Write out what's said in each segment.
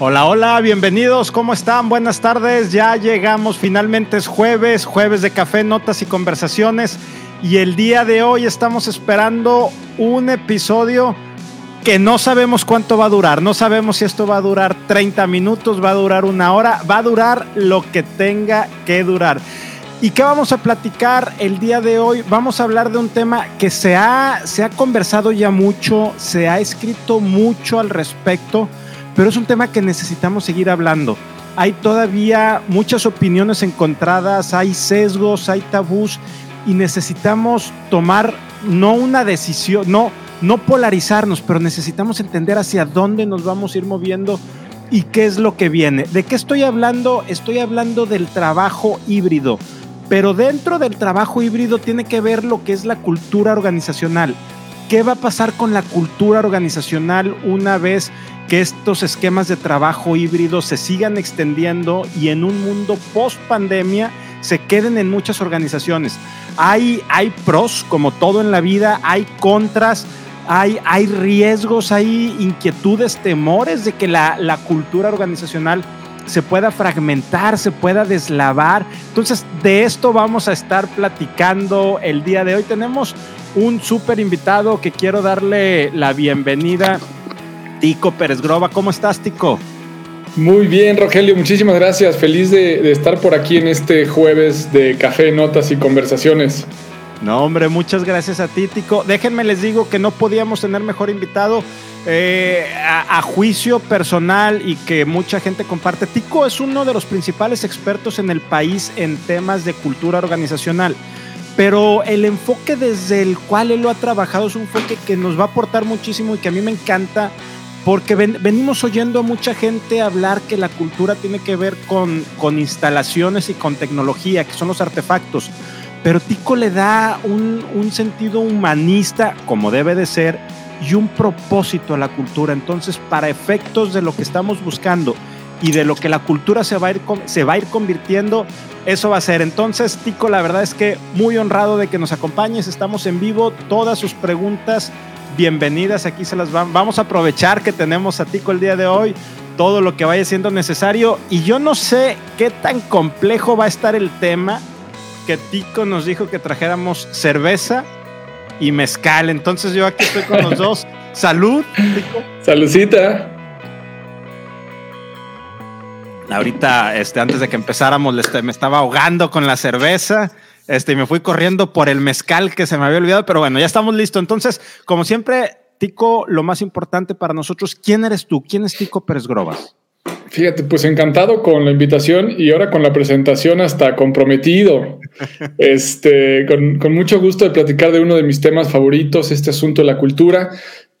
Hola, hola, bienvenidos, ¿cómo están? Buenas tardes, ya llegamos, finalmente es jueves, jueves de café, notas y conversaciones y el día de hoy estamos esperando un episodio que no sabemos cuánto va a durar, no sabemos si esto va a durar 30 minutos, va a durar una hora, va a durar lo que tenga que durar. ¿Y qué vamos a platicar el día de hoy? Vamos a hablar de un tema que se ha, se ha conversado ya mucho, se ha escrito mucho al respecto pero es un tema que necesitamos seguir hablando. Hay todavía muchas opiniones encontradas, hay sesgos, hay tabús y necesitamos tomar no una decisión, no, no polarizarnos, pero necesitamos entender hacia dónde nos vamos a ir moviendo y qué es lo que viene. ¿De qué estoy hablando? Estoy hablando del trabajo híbrido, pero dentro del trabajo híbrido tiene que ver lo que es la cultura organizacional. ¿Qué va a pasar con la cultura organizacional una vez que estos esquemas de trabajo híbrido se sigan extendiendo y en un mundo post pandemia se queden en muchas organizaciones. Hay, hay pros, como todo en la vida, hay contras, hay, hay riesgos, hay inquietudes, temores de que la, la cultura organizacional se pueda fragmentar, se pueda deslavar. Entonces, de esto vamos a estar platicando el día de hoy. Tenemos un súper invitado que quiero darle la bienvenida Tico Pérez Groba. ¿Cómo estás, Tico? Muy bien, Rogelio, muchísimas gracias. Feliz de, estar por aquí en este jueves de café, notas y conversaciones. No, hombre, muchas gracias a ti, Tico. Déjenme les digo que no podíamos tener mejor invitado eh, a, a, juicio personal y que mucha gente comparte. Tico es uno de los principales expertos en el país en temas de cultura organizacional pero el enfoque desde el cual él lo ha trabajado es un enfoque que nos va a aportar muchísimo y que a mí me encanta porque venimos oyendo a mucha gente hablar que la cultura tiene que ver con, con instalaciones y con tecnología, que son los artefactos. Pero Tico le da un, un sentido humanista, como debe de ser, y un propósito a la cultura. Entonces, para efectos de lo que estamos buscando y de lo que la cultura se va a ir, se va a ir convirtiendo, eso va a ser. Entonces, Tico, la verdad es que muy honrado de que nos acompañes. Estamos en vivo. Todas sus preguntas bienvenidas, aquí se las van. Vamos a aprovechar que tenemos a Tico el día de hoy, todo lo que vaya siendo necesario. Y yo no sé qué tan complejo va a estar el tema que Tico nos dijo que trajéramos cerveza y mezcal. Entonces yo aquí estoy con los dos. Salud, Tico. Saludcita. Ahorita, este, antes de que empezáramos, este, me estaba ahogando con la cerveza. Este, y me fui corriendo por el mezcal que se me había olvidado, pero bueno, ya estamos listos. Entonces, como siempre, Tico, lo más importante para nosotros, ¿quién eres tú? ¿Quién es Tico Pérez Grobas? Fíjate, pues encantado con la invitación y ahora con la presentación hasta comprometido. este, con, con, mucho gusto de platicar de uno de mis temas favoritos, este asunto de la cultura.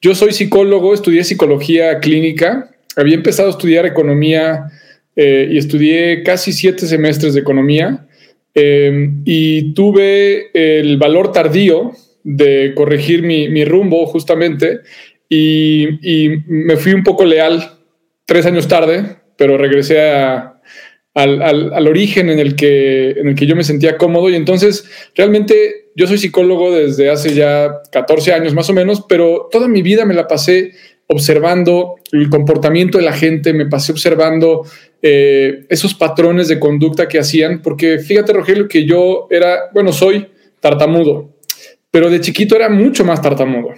Yo soy psicólogo, estudié psicología clínica, había empezado a estudiar economía eh, y estudié casi siete semestres de economía Em, y tuve el valor tardío de corregir mi, rumbo justamente y, me fui un poco leal tres años tarde, pero regresé al, origen en el, que, en el que yo me sentía cómodo. Y entonces realmente yo soy psicólogo desde hace ya 14 años más o menos, pero toda mi vida me la pasé observando el comportamiento de la gente, me pasé observando eh, esos patrones de conducta que hacían, porque fíjate, Rogelio, que yo era, bueno, soy tartamudo, pero de chiquito era mucho más tartamudo.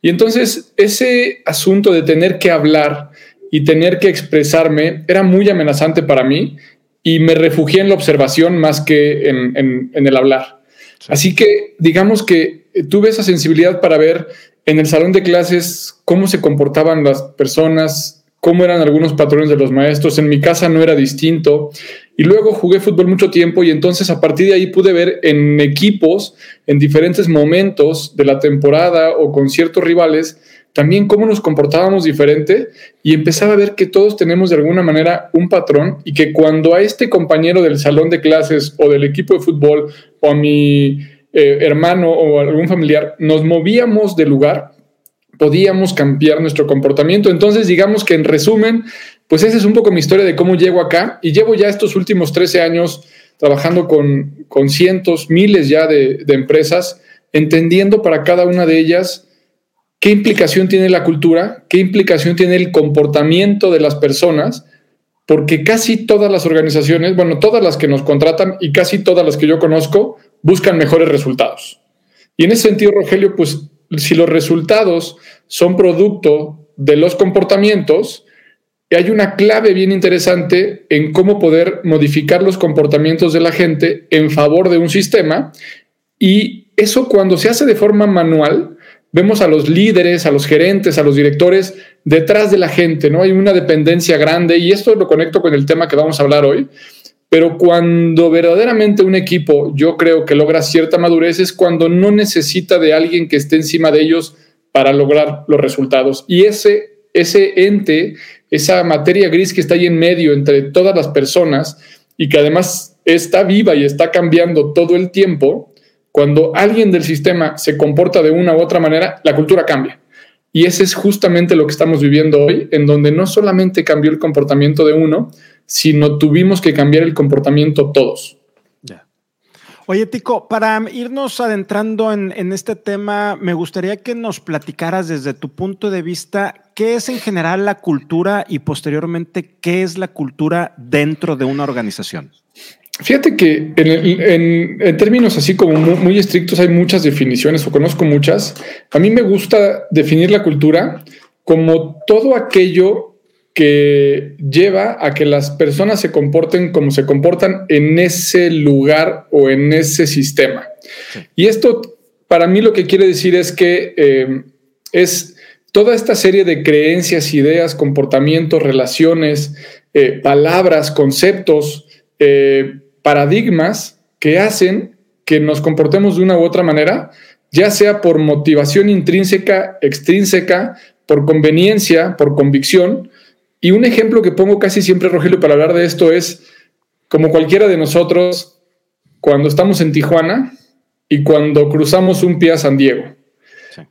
Y entonces ese asunto de tener que hablar y tener que expresarme era muy amenazante para mí y me refugié en la observación más que en, el hablar. Así que digamos que tuve esa sensibilidad para ver en el salón de clases cómo se comportaban las personas, cómo eran algunos patrones de los maestros. En mi casa no era distinto. Y luego jugué fútbol mucho tiempo y entonces a partir de ahí pude ver en equipos, en diferentes momentos de la temporada o con ciertos rivales, también cómo nos comportábamos diferente y empezaba a ver que todos tenemos de alguna manera un patrón y que cuando a este compañero del salón de clases o del equipo de fútbol o a mi eh, hermano o algún familiar nos movíamos de lugar, podíamos cambiar nuestro comportamiento. Entonces, digamos que en resumen, pues esa es un poco mi historia de cómo llego acá y llevo ya estos últimos 13 años trabajando con, con cientos, miles ya de, empresas, entendiendo para cada una de ellas ¿qué implicación tiene la cultura? ¿Qué implicación tiene el comportamiento de las personas? Porque casi todas las organizaciones, bueno, todas las que nos contratan y casi todas las que yo conozco, buscan mejores resultados. Y en ese sentido, Rogelio, pues si los resultados son producto de los comportamientos, hay una clave bien interesante en cómo poder modificar los comportamientos de la gente en favor de un sistema. Y eso cuando se hace de forma manual, vemos a los líderes, a los gerentes, a los directores detrás de la gente, ¿no? Hay una dependencia grande y esto lo conecto con el tema que vamos a hablar hoy. Pero cuando verdaderamente un equipo, yo creo que logra cierta madurez, es cuando no necesita de alguien que esté encima de ellos para lograr los resultados. Y ese, ese ente, esa materia gris que está ahí en medio entre todas las personas y que además está viva y está cambiando todo el tiempo, cuando alguien del sistema se comporta de una u otra manera, la cultura cambia. Y ese es justamente lo que estamos viviendo hoy, en donde no solamente cambió el comportamiento de uno, sino tuvimos que cambiar el comportamiento todos. Oye, Tico, para irnos adentrando en, en, este tema, me gustaría que nos platicaras desde tu punto de vista qué es en general la cultura y posteriormente qué es la cultura dentro de una organización. Fíjate que en, términos así como muy, estrictos hay muchas definiciones o conozco muchas. A mí me gusta definir la cultura como todo aquello que lleva a que las personas se comporten como se comportan en ese lugar o en ese sistema. Y esto para mí lo que quiere decir es que eh, es toda esta serie de creencias, ideas, comportamientos, relaciones, eh, palabras, conceptos, eh, paradigmas que hacen que nos comportemos de una u otra manera, ya sea por motivación intrínseca, extrínseca, por conveniencia, por convicción. Y un ejemplo que pongo casi siempre, Rogelio, para hablar de esto es como cualquiera de nosotros cuando estamos en Tijuana y cuando cruzamos un pie a San Diego.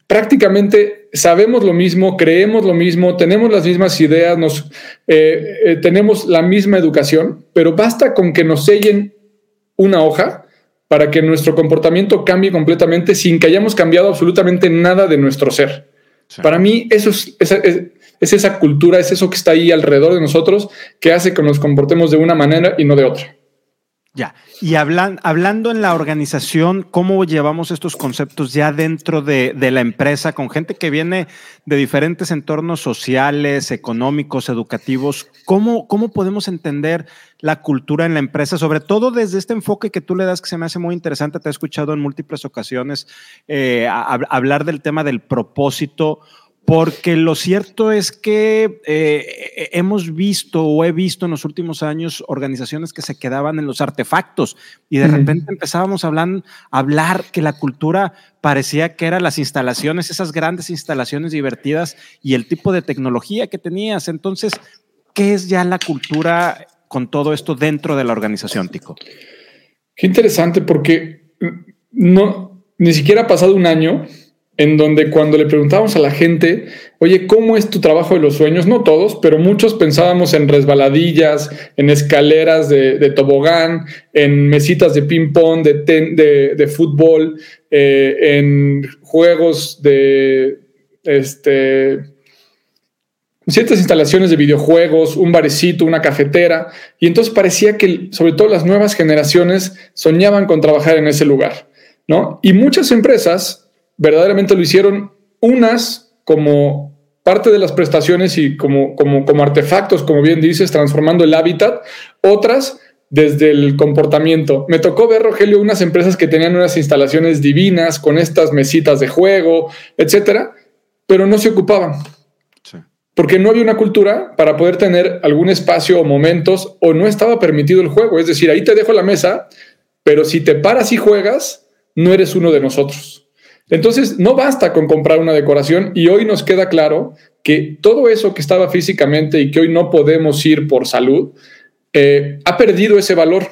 Prácticamente sabemos lo mismo, creemos lo mismo, tenemos las mismas ideas, nos, eh, eh, tenemos la misma educación, pero basta con que nos sellen una hoja para que nuestro comportamiento cambie completamente sin que hayamos cambiado absolutamente nada de nuestro ser. Para mí, eso es, es, esa cultura, es eso que está ahí alrededor de nosotros que hace que nos comportemos de una manera y no de otra. Ya, y hablan, hablando en la organización, ¿cómo llevamos estos conceptos ya dentro de, de, la empresa con gente que viene de diferentes entornos sociales, económicos, educativos? ¿Cómo, ¿Cómo podemos entender la cultura en la empresa, sobre todo desde este enfoque que tú le das que se me hace muy interesante? Te he escuchado en múltiples ocasiones eh, hablar del tema del propósito porque lo cierto es que eh, hemos visto o he visto en los últimos años organizaciones que se quedaban en los artefactos y de repente empezábamos a hablar, a hablar que la cultura parecía que eran las instalaciones, esas grandes instalaciones divertidas y el tipo de tecnología que tenías. Entonces, ¿qué es ya la cultura con todo esto dentro de la organización, Tico? Qué interesante porque no, ni siquiera ha pasado un año en donde cuando le preguntábamos a la gente, oye, ¿cómo es tu trabajo de los sueños? No todos, pero muchos pensábamos en resbaladillas, en escaleras de, tobogán, en mesitas de ping-pong, de, de, fútbol, eh, en juegos de este, ciertas instalaciones de videojuegos, un barecito, una cafetera, y entonces parecía que sobre todo las nuevas generaciones soñaban con trabajar en ese lugar, ¿no? Y muchas empresas verdaderamente lo hicieron unas como parte de las prestaciones y como, como, como artefactos, como bien dices, transformando el hábitat, otras desde el comportamiento. Me tocó ver, Rogelio, unas empresas que tenían unas instalaciones divinas con estas mesitas de juego, etcétera, pero no se ocupaban. Porque no había una cultura para poder tener algún espacio o momentos o no estaba permitido el juego. Es decir, ahí te dejo la mesa, pero si te paras y juegas, no eres uno de nosotros. Entonces, no basta con comprar una decoración y hoy nos queda claro que todo eso que estaba físicamente y que hoy no podemos ir por salud, eh, ha perdido ese valor.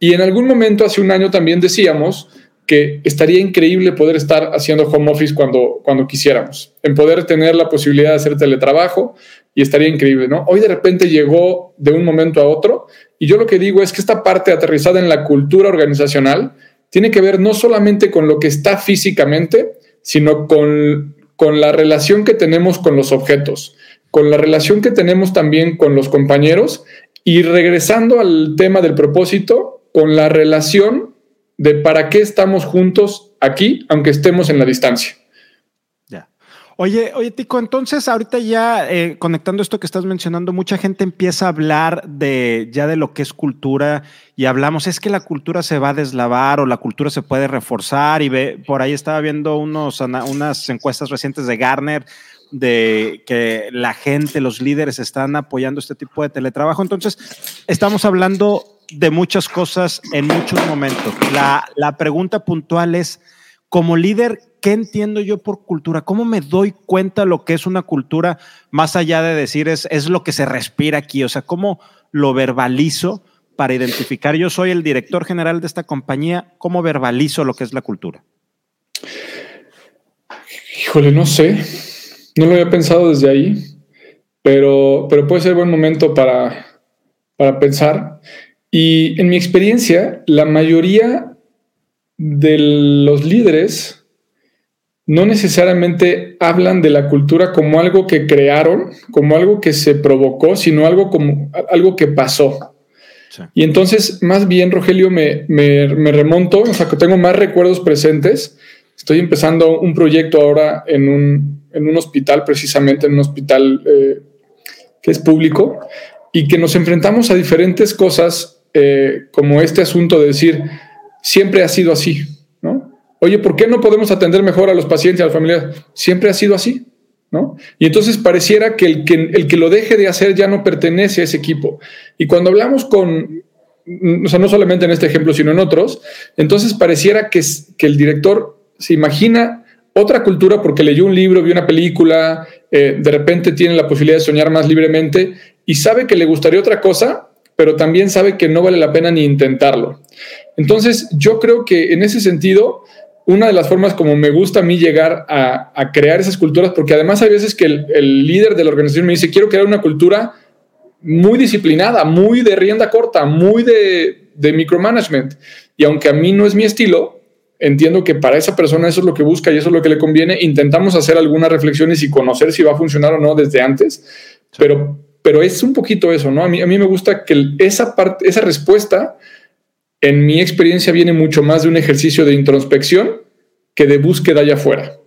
Y en algún momento, hace un año también decíamos que estaría increíble poder estar haciendo home office cuando, cuando quisiéramos, en poder tener la posibilidad de hacer teletrabajo y estaría increíble, ¿no? Hoy de repente llegó de un momento a otro y yo lo que digo es que esta parte aterrizada en la cultura organizacional tiene que ver no solamente con lo que está físicamente, sino con con la relación que tenemos con los objetos, con la relación que tenemos también con los compañeros y regresando al tema del propósito, con la relación de para qué estamos juntos aquí, aunque estemos en la distancia. Oye, oye, Tico, entonces ahorita ya eh, conectando esto que estás mencionando, mucha gente empieza a hablar de ya de lo que es cultura y hablamos, es que la cultura se va a deslavar o la cultura se puede reforzar y ve, por ahí estaba viendo unos, unas encuestas recientes de Garner de que la gente, los líderes están apoyando este tipo de teletrabajo. Entonces, estamos hablando de muchas cosas en muchos momentos. La, la pregunta puntual es, como líder, ¿qué entiendo yo por cultura? ¿Cómo me doy cuenta lo que es una cultura más allá de decir es, es lo que se respira aquí? O sea, ¿cómo lo verbalizo para identificar? Yo soy el director general de esta compañía, ¿cómo verbalizo lo que es la cultura? Híjole, no sé. No lo había pensado desde ahí, pero, pero puede ser buen momento para, para pensar. Y en mi experiencia, la mayoría de los líderes no necesariamente hablan de la cultura como algo que crearon, como algo que se provocó, sino algo como algo que pasó. Y entonces, más bien, Rogelio, me, remonto, o sea, que tengo más recuerdos presentes. Estoy empezando un proyecto ahora en un, hospital, precisamente en un hospital eh, que es público, y que nos enfrentamos a diferentes cosas, eh, como este asunto de decir, siempre ha sido así. Oye, ¿por qué no podemos atender mejor a los pacientes y a las familias? Siempre ha sido así, ¿no? Y entonces pareciera que el, que el que lo deje de hacer ya no pertenece a ese equipo. Y cuando hablamos con, o sea, no solamente en este ejemplo, sino en otros, entonces pareciera que, que el director se imagina otra cultura porque leyó un libro, vio una película, eh, de repente tiene la posibilidad de soñar más libremente y sabe que le gustaría otra cosa, pero también sabe que no vale la pena ni intentarlo. Entonces, yo creo que en ese sentido, una de las formas como me gusta a mí llegar a, crear esas culturas, porque además hay veces que el, líder de la organización me dice, quiero crear una cultura muy disciplinada, muy de rienda corta, muy de, de micromanagement. Y aunque a mí no es mi estilo, entiendo que para esa persona eso es lo que busca y eso es lo que le conviene. Intentamos hacer algunas reflexiones y conocer si va a funcionar o no desde antes, pero, pero es un poquito eso, ¿no? A mí, a mí me gusta que esa parte, esa respuesta en mi experiencia viene mucho más de un ejercicio de introspección que de búsqueda allá afuera.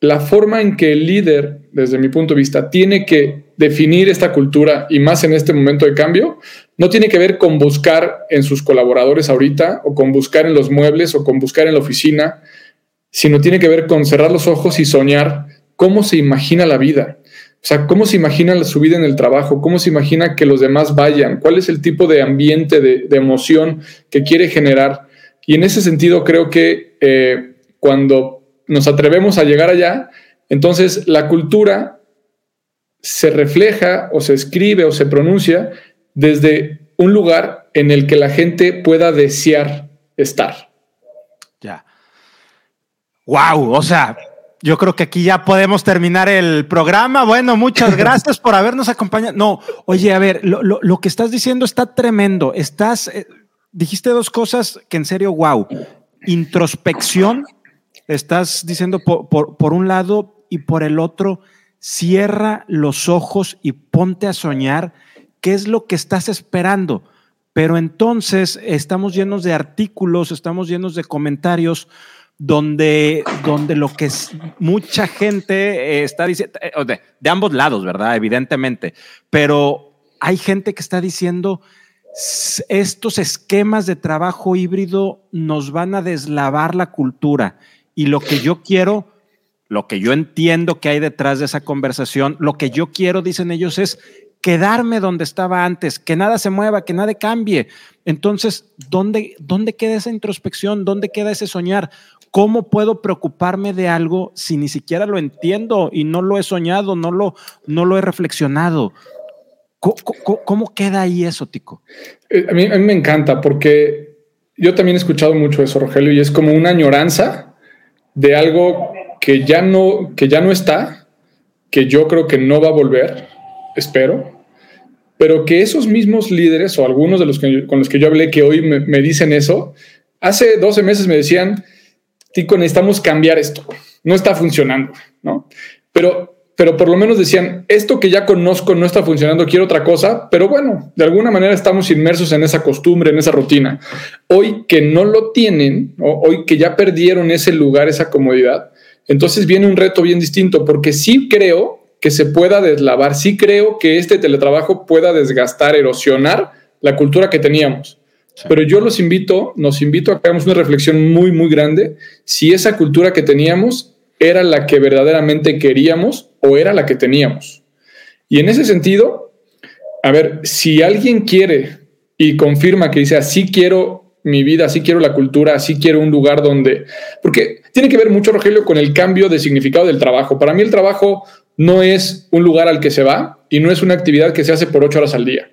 La forma en que el líder, desde mi punto de vista, tiene que definir esta cultura y más en este momento de cambio, no tiene que ver con buscar en sus colaboradores ahorita o con buscar en los muebles o con buscar en la oficina, sino tiene que ver con cerrar los ojos y soñar cómo se imagina la vida. O sea, ¿cómo se imagina su vida en el trabajo? ¿Cómo se imagina que los demás vayan? ¿Cuál es el tipo de ambiente, de, emoción que quiere generar? Y en ese sentido creo que eh, cuando nos atrevemos a llegar allá, entonces la cultura se refleja o se escribe o se pronuncia desde un lugar en el que la gente pueda desear estar. Ya. Wow, o sea, yo creo que aquí ya podemos terminar el programa. Bueno, muchas gracias por habernos acompañado. No, oye, a ver, lo, que estás diciendo está tremendo. Estás, eh, dijiste dos cosas que en serio, wow. Introspección, estás diciendo por, por un lado y por el otro, cierra los ojos y ponte a soñar qué es lo que estás esperando. Pero entonces estamos llenos de artículos, estamos llenos de comentarios donde, donde lo que es, mucha gente eh, está diciendo, eh, de, de, ambos lados, ¿verdad? Evidentemente, pero hay gente que está diciendo, estos esquemas de trabajo híbrido nos van a deslavar la cultura y lo que yo quiero, lo que yo entiendo que hay detrás de esa conversación, lo que yo quiero, dicen ellos, es quedarme donde estaba antes, que nada se mueva, que nada cambie. Entonces, ¿dónde, ¿dónde queda esa introspección? ¿Dónde queda ese soñar? ¿Cómo puedo preocuparme de algo si ni siquiera lo entiendo y no lo he soñado, no lo, no lo he reflexionado? ¿Cómo, queda ahí eso, Tico? Eh, a mí, a mí, me encanta porque yo también he escuchado mucho eso, Rogelio, y es como una añoranza de algo que ya no, que ya no está, que yo creo que no va a volver, espero, pero que esos mismos líderes o algunos de los que, con los que yo hablé que hoy me, me dicen eso, hace 12 meses me decían, Tico, necesitamos cambiar esto. No está funcionando. ¿no? Pero pero por lo menos decían, esto que ya conozco no está funcionando, quiero otra cosa, pero bueno, de alguna manera estamos inmersos en esa costumbre, en esa rutina. Hoy que no lo tienen, hoy que ya perdieron ese lugar, esa comodidad, entonces viene un reto bien distinto, porque sí creo que se pueda deslavar, sí creo que este teletrabajo pueda desgastar, erosionar la cultura que teníamos. Pero yo los invito, nos invito a que hagamos una reflexión muy, muy grande si esa cultura que teníamos era la que verdaderamente queríamos o era la que teníamos. Y en ese sentido, a ver, si alguien quiere y confirma que dice, así quiero mi vida, así quiero la cultura, así quiero un lugar donde, porque tiene que ver mucho, Rogelio, con el cambio de significado del trabajo. Para mí el trabajo no es un lugar al que se va y no es una actividad que se hace por ocho horas al día.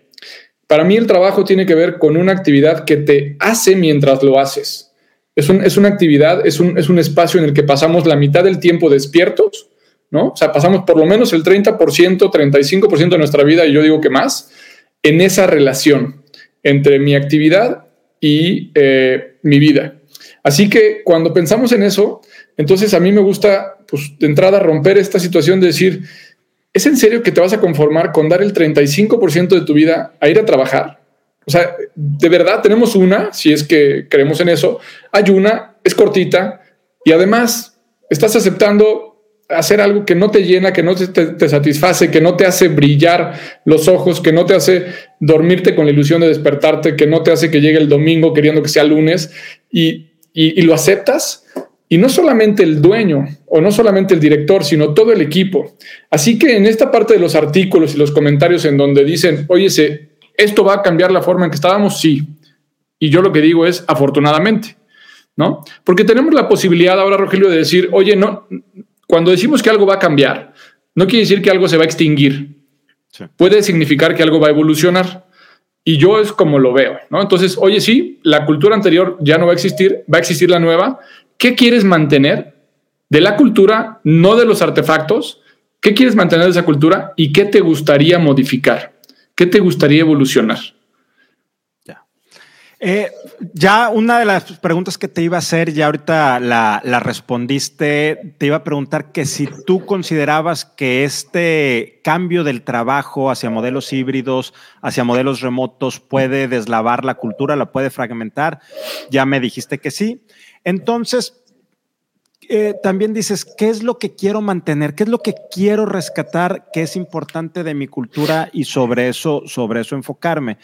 Para mí el trabajo tiene que ver con una actividad que te hace mientras lo haces. Es, una actividad, es un, es un espacio en el que pasamos la mitad del tiempo despiertos ¿no? O sea, pasamos por lo menos el 30%, 35% de nuestra vida, y yo digo que más, en esa relación entre mi actividad y eh, mi vida. Así que cuando pensamos en eso, entonces a mí me gusta, pues, de entrada romper esta situación de decir, ¿es en serio que te vas a conformar con dar el 35% de tu vida a ir a trabajar? O sea, de verdad tenemos una, si es que creemos en eso, hay una, es cortita y además estás aceptando hacer algo que no te llena, que no te, satisface, que no te hace brillar los ojos, que no te hace dormirte con la ilusión de despertarte, que no te hace que llegue el domingo queriendo que sea lunes y, y, lo aceptas. Y no solamente el dueño o no solamente el director, sino todo el equipo. Así que en esta parte de los artículos y los comentarios en donde dicen, oye, ¿esto va a cambiar la forma en que estábamos? Sí. Y yo lo que digo es, afortunadamente, ¿no? Porque tenemos la posibilidad ahora, Rogelio, de decir, oye, no, cuando decimos que algo va a cambiar, no quiere decir que algo se va a extinguir. Puede significar que algo va a evolucionar. Y yo es como lo veo, ¿no? Entonces, oye, sí, la cultura anterior ya no va a existir, va a existir la nueva. ¿Qué quieres mantener de la cultura, no de los artefactos? ¿Qué quieres mantener de esa cultura y qué te gustaría modificar? ¿Qué te gustaría evolucionar? Eh, ya una de las preguntas que te iba a hacer, ya ahorita la, respondiste, te iba a preguntar que si tú considerabas que este cambio del trabajo hacia modelos híbridos, hacia modelos remotos, puede deslavar la cultura, la puede fragmentar, ya me dijiste que sí. Entonces, eh, también dices, ¿qué es lo que quiero mantener? ¿Qué es lo que quiero rescatar? ¿Qué es importante de mi cultura? Y sobre eso, sobre eso enfocarme.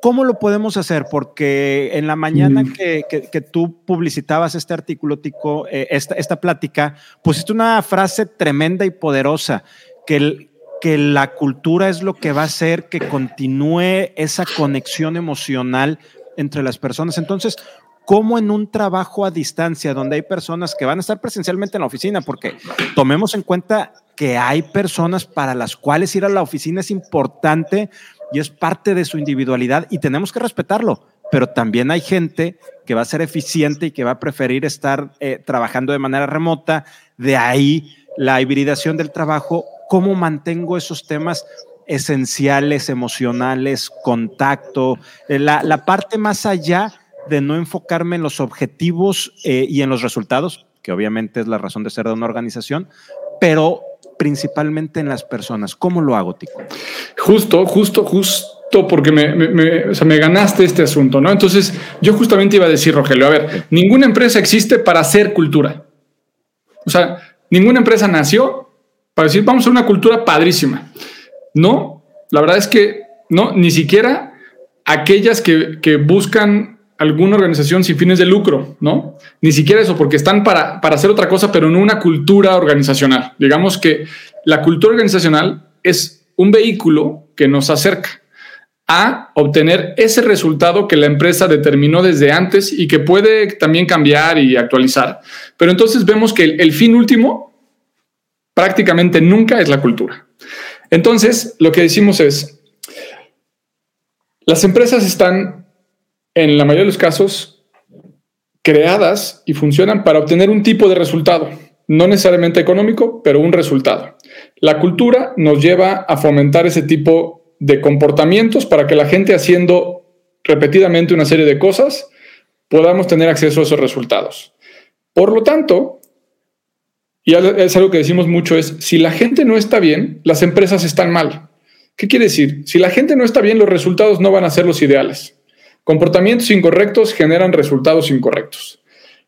¿Cómo lo podemos hacer? Porque en la mañana mm. que, tú publicitabas este artículo, Tico, eh, esta, esta plática, pusiste una frase tremenda y poderosa, que, que la cultura es lo que va a hacer que continúe esa conexión emocional entre las personas. Entonces, ¿cómo en un trabajo a distancia, donde hay personas que van a estar presencialmente en la oficina, porque tomemos en cuenta que hay personas para las cuales ir a la oficina es importante y es parte de su individualidad y tenemos que respetarlo. Pero también hay gente que va a ser eficiente y que va a preferir estar eh, trabajando de manera remota. De ahí la hibridación del trabajo. ¿Cómo mantengo esos temas esenciales, emocionales, contacto? Eh, la, la parte más allá de no enfocarme en los objetivos eh, y en los resultados, que obviamente es la razón de ser de una organización, pero principalmente en las personas. ¿Cómo lo hago, Tico? Justo, justo, justo porque me, me, ganaste este asunto, ¿no? Entonces, yo justamente iba a decir, Rogelio, a ver, ninguna empresa existe para hacer cultura. O sea, ninguna empresa nació para decir, vamos a una cultura padrísima. No, la verdad es que no, ni siquiera aquellas que, que buscan alguna organización sin fines de lucro, ¿no? Ni siquiera eso, porque están para, para hacer otra cosa, pero no una cultura organizacional. Digamos que la cultura organizacional es un vehículo que nos acerca a obtener ese resultado que la empresa determinó desde antes y que puede también cambiar y actualizar. Pero entonces vemos que el, el fin último prácticamente nunca es la cultura. Entonces, lo que decimos es, las empresas están en la mayoría de los casos, creadas y funcionan para obtener un tipo de resultado, no necesariamente económico, pero un resultado. La cultura nos lleva a fomentar ese tipo de comportamientos para que la gente haciendo repetidamente una serie de cosas podamos tener acceso a esos resultados. Por lo tanto, y es algo que decimos mucho, es si la gente no está bien, las empresas están mal. ¿Qué quiere decir? Si la gente no está bien, los resultados no van a ser los ideales. Comportamientos incorrectos generan resultados incorrectos.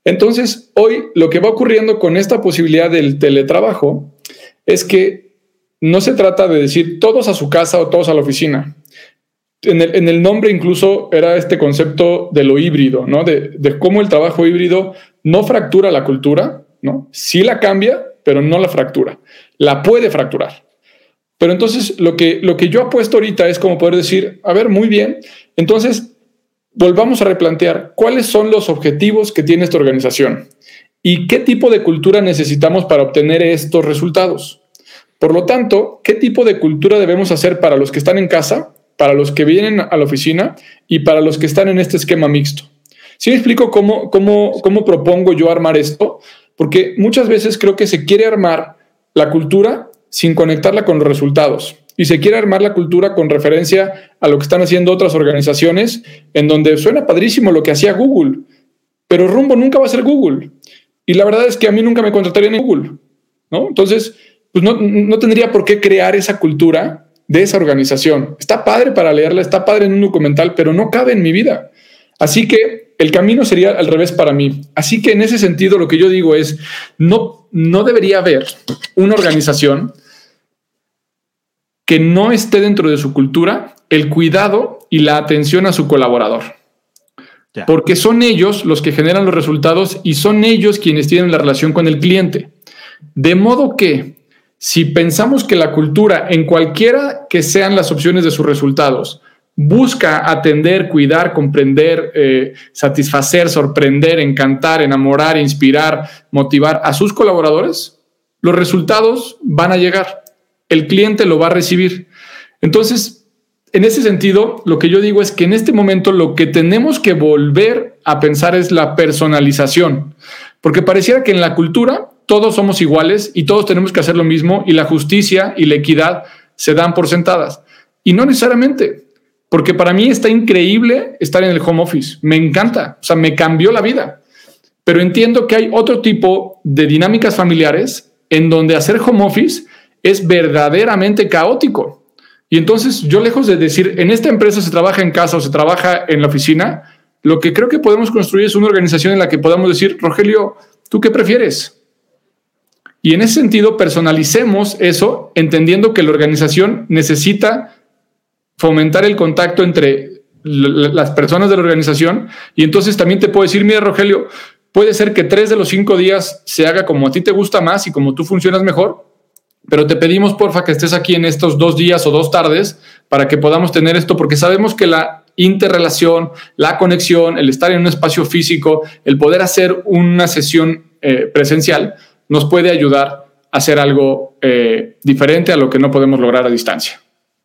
Entonces, hoy lo que va ocurriendo con esta posibilidad del teletrabajo es que no se trata de decir todos a su casa o todos a la oficina. En el, nombre incluso era este concepto de lo híbrido, ¿no? De, de, cómo el trabajo híbrido no fractura la cultura, ¿no? Sí la cambia, pero no la fractura. La puede fracturar. Pero entonces lo que, lo que yo apuesto ahorita es como poder decir, a ver, muy bien, entonces volvamos a replantear cuáles son los objetivos que tiene esta organización y qué tipo de cultura necesitamos para obtener estos resultados. Por lo tanto, ¿qué tipo de cultura debemos hacer para los que están en casa, para los que vienen a la oficina y para los que están en este esquema mixto? Si me explico cómo, cómo, cómo propongo yo armar esto, porque muchas veces creo que se quiere armar la cultura sin conectarla con los resultados y se quiere armar la cultura con referencia a lo que están haciendo otras organizaciones, en donde suena padrísimo lo que hacía Google, pero rumbo nunca va a ser Google. Y la verdad es que a mí nunca me contratarían en Google, ¿no? Entonces, pues no, no tendría por qué crear esa cultura de esa organización. Está padre para leerla, está padre en un documental, pero no cabe en mi vida. Así que el camino sería al revés para mí. Así que en ese sentido lo que yo digo es, no, no debería haber una organización que no esté dentro de su cultura el cuidado y la atención a su colaborador. Porque son ellos los que generan los resultados y son ellos quienes tienen la relación con el cliente. De modo que si pensamos que la cultura, en cualquiera que sean las opciones de sus resultados, busca atender, cuidar, comprender, eh, satisfacer, sorprender, encantar, enamorar, inspirar, motivar a sus colaboradores, los resultados van a llegar el cliente lo va a recibir. Entonces, en ese sentido, lo que yo digo es que en este momento lo que tenemos que volver a pensar es la personalización, porque pareciera que en la cultura todos somos iguales y todos tenemos que hacer lo mismo y la justicia y la equidad se dan por sentadas. Y no necesariamente, porque para mí está increíble estar en el home office, me encanta, o sea, me cambió la vida, pero entiendo que hay otro tipo de dinámicas familiares en donde hacer home office es verdaderamente caótico. Y entonces yo lejos de decir, en esta empresa se trabaja en casa o se trabaja en la oficina, lo que creo que podemos construir es una organización en la que podamos decir, Rogelio, ¿tú qué prefieres? Y en ese sentido, personalicemos eso, entendiendo que la organización necesita fomentar el contacto entre las personas de la organización. Y entonces también te puedo decir, mira, Rogelio, puede ser que tres de los cinco días se haga como a ti te gusta más y como tú funcionas mejor, pero te pedimos porfa que estés aquí en estos dos días o dos tardes para que podamos tener esto, porque sabemos que la interrelación, la conexión, el estar en un espacio físico, el poder hacer una sesión eh, presencial, nos puede ayudar a hacer algo eh, diferente a lo que no podemos lograr a distancia.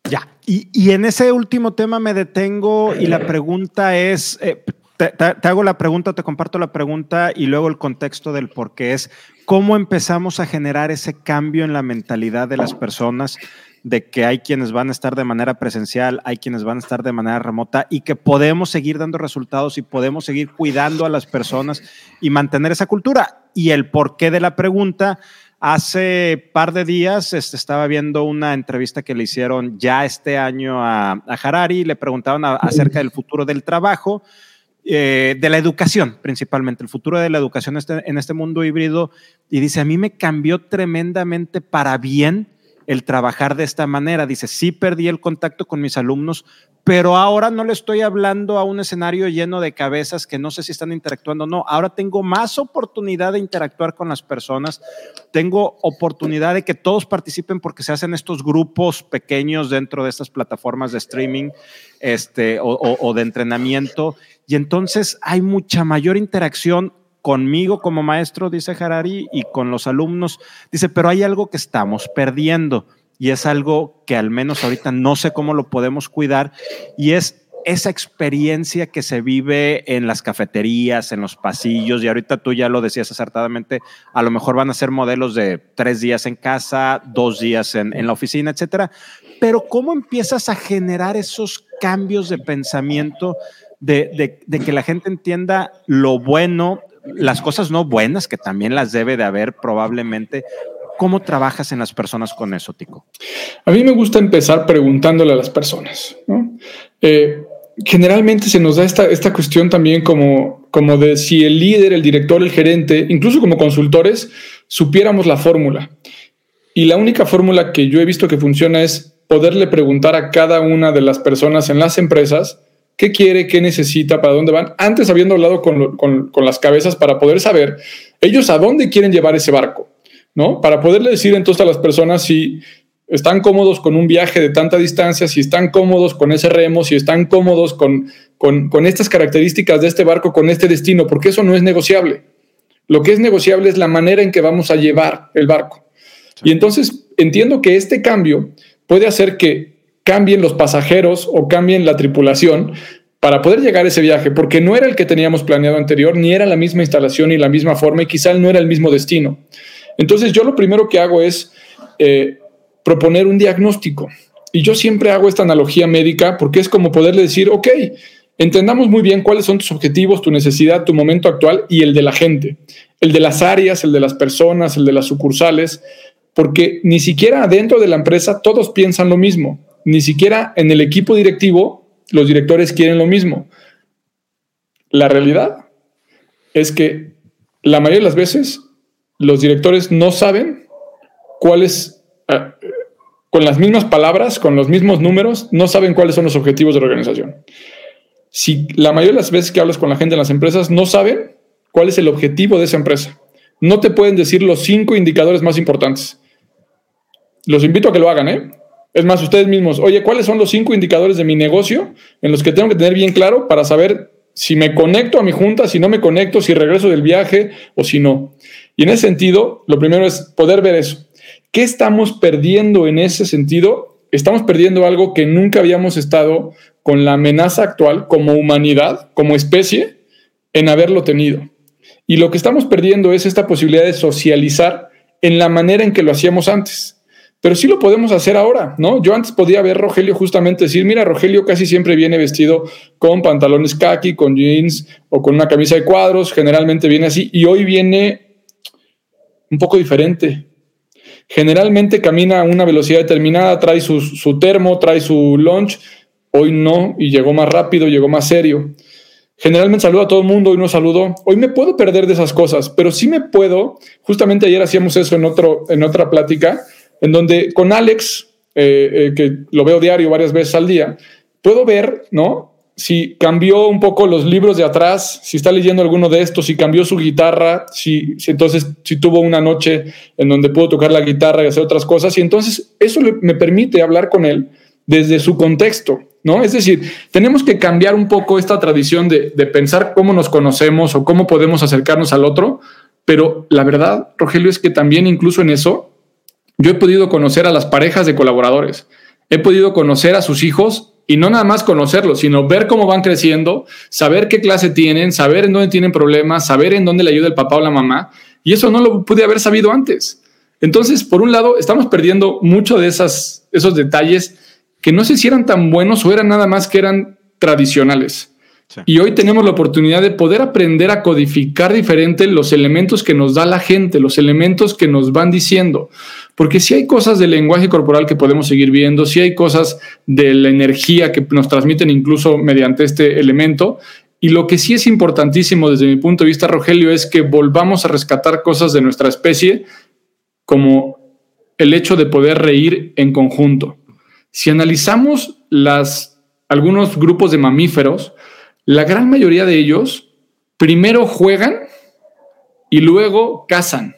Ya, y, en ese último tema me detengo y la pregunta es, eh, te, te, hago la pregunta, te comparto la pregunta y luego el contexto del por qué es cómo empezamos a generar ese cambio en la mentalidad de las personas de que hay quienes van a estar de manera presencial, hay quienes van a estar de manera remota y que podemos seguir dando resultados y podemos seguir cuidando a las personas y mantener esa cultura. Y el porqué de la pregunta, hace par de días este, estaba viendo una entrevista que le hicieron ya este año a, a Harari, le preguntaban acerca del futuro del trabajo eh, de la educación, principalmente, el futuro de la educación este, en este mundo híbrido. Y dice, a mí me cambió tremendamente para bien el trabajar de esta manera. Dice, sí perdí el contacto con mis alumnos, pero ahora no le estoy hablando a un escenario lleno de cabezas que no sé si están interactuando o no. Ahora tengo más oportunidad de interactuar con las personas, tengo oportunidad de que todos participen porque se hacen estos grupos pequeños dentro de estas plataformas de streaming este, o de entrenamiento y entonces hay mucha mayor interacción conmigo como maestro, dice Harari, y con los alumnos. Dice, pero hay algo que estamos perdiendo y es algo que al menos ahorita no sé cómo lo podemos cuidar y es esa experiencia que se vive en las cafeterías, en los pasillos, y ahorita tú ya lo decías acertadamente, a lo mejor van a ser modelos de tres días en casa, dos días en, la oficina, etcétera. Pero ¿cómo empiezas a generar esos cambios de pensamiento de, que la gente entienda lo bueno, las cosas no buenas, que también las debe de haber probablemente. ¿Cómo trabajas en las personas con eso, Tico? A mí me gusta empezar preguntándole a las personas. Eh, generalmente se nos da esta, esta cuestión también como, como de si el líder, el director, el gerente, incluso como consultores, supiéramos la fórmula. Y la única fórmula que yo he visto que funciona es poderle preguntar a cada una de las personas en las empresas qué quiere, qué necesita, para dónde van, antes habiendo hablado con, con, las cabezas para poder saber ellos a dónde quieren llevar ese barco, ¿no? Para poderle decir entonces a las personas si están cómodos con un viaje de tanta distancia, si están cómodos con ese remo, si están cómodos con, con, con estas características de este barco, con este destino, porque eso no es negociable. Lo que es negociable es la manera en que vamos a llevar el barco. Y entonces entiendo que este cambio puede hacer que cambien los pasajeros o cambien la tripulación para poder llegar a ese viaje, porque no era el que teníamos planeado anterior, ni era la misma instalación ni la misma forma, y quizá no era el mismo destino. Entonces yo lo primero que hago es eh, proponer un diagnóstico. Y yo siempre hago esta analogía médica porque es como poderle decir, ok, entendamos muy bien cuáles son tus objetivos, tu necesidad, tu momento actual y el de la gente, el de las áreas, el de las personas, el de las sucursales, porque ni siquiera dentro de la empresa todos piensan lo mismo, ni siquiera en el equipo directivo los directores quieren lo mismo. La realidad es que la mayoría de las veces los directores no saben cuáles, eh, con las mismas palabras, con los mismos números, no saben cuáles son los objetivos de la organización. Si la mayoría de las veces que hablas con la gente en las empresas no saben cuál es el objetivo de esa empresa, no te pueden decir los cinco indicadores más importantes. Los invito a que lo hagan, ¿eh? Es más, ustedes mismos, oye, ¿cuáles son los cinco indicadores de mi negocio en los que tengo que tener bien claro para saber si me conecto a mi junta, si no me conecto, si regreso del viaje o si no? Y en ese sentido, lo primero es poder ver eso. ¿Qué estamos perdiendo en ese sentido? Estamos perdiendo algo que nunca habíamos estado con la amenaza actual como humanidad, como especie, en haberlo tenido. Y lo que estamos perdiendo es esta posibilidad de socializar en la manera en que lo hacíamos antes pero sí lo podemos hacer ahora, ¿no? Yo antes podía ver Rogelio justamente decir, mira, Rogelio casi siempre viene vestido con pantalones khaki, con jeans o con una camisa de cuadros, generalmente viene así, y hoy viene un poco diferente. Generalmente camina a una velocidad determinada, trae su, su termo, trae su lunch, hoy no, y llegó más rápido, llegó más serio. Generalmente saludo a todo el mundo, hoy no saludo. Hoy me puedo perder de esas cosas, pero sí me puedo. Justamente ayer hacíamos eso en, otro, en otra plática en donde con Alex, eh, eh, que lo veo diario varias veces al día, puedo ver, ¿no? Si cambió un poco los libros de atrás, si está leyendo alguno de estos, si cambió su guitarra, si, entonces si tuvo una noche en donde pudo tocar la guitarra y hacer otras cosas, y entonces eso me permite hablar con él desde su contexto, ¿no? Es decir, tenemos que cambiar un poco esta tradición de, de pensar cómo nos conocemos o cómo podemos acercarnos al otro, pero la verdad, Rogelio, es que también incluso en eso yo he podido conocer a las parejas de colaboradores, he podido conocer a sus hijos y no nada más conocerlos, sino ver cómo van creciendo, saber qué clase tienen, saber en dónde tienen problemas, saber en dónde le ayuda el papá o la mamá. Y eso no lo pude haber sabido antes. Entonces, por un lado, estamos perdiendo mucho de esas, esos detalles que no sé si eran tan buenos o eran nada más que eran tradicionales. Y hoy tenemos la oportunidad de poder aprender a codificar diferente los elementos que nos da la gente, los elementos que nos van diciendo. Porque si hay cosas del lenguaje corporal que podemos seguir viendo, si hay cosas de la energía que nos transmiten incluso mediante este elemento. Y lo que sí es importantísimo desde mi punto de vista, Rogelio, es que volvamos a rescatar cosas de nuestra especie como el hecho de poder reír en conjunto. Si analizamos algunos grupos de mamíferos, la gran mayoría de ellos primero juegan y luego cazan.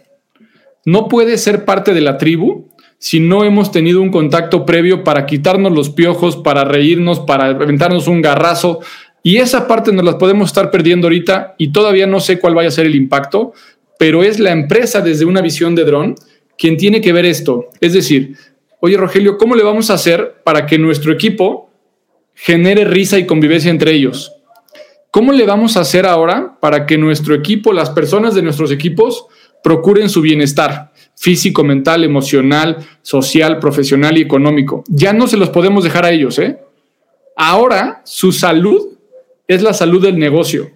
No puede ser parte de la tribu si no hemos tenido un contacto previo para quitarnos los piojos, para reírnos, para aventarnos un garrazo. Y esa parte nos la podemos estar perdiendo ahorita y todavía no sé cuál vaya a ser el impacto, pero es la empresa desde una visión de dron quien tiene que ver esto. Es decir, oye Rogelio, ¿cómo le vamos a hacer para que nuestro equipo genere risa y convivencia entre ellos? ¿Cómo le vamos a hacer ahora para que nuestro equipo, las personas de nuestros equipos, procuren su bienestar físico, mental, emocional, social, profesional y económico? Ya no se los podemos dejar a ellos, ¿eh? Ahora su salud es la salud del negocio.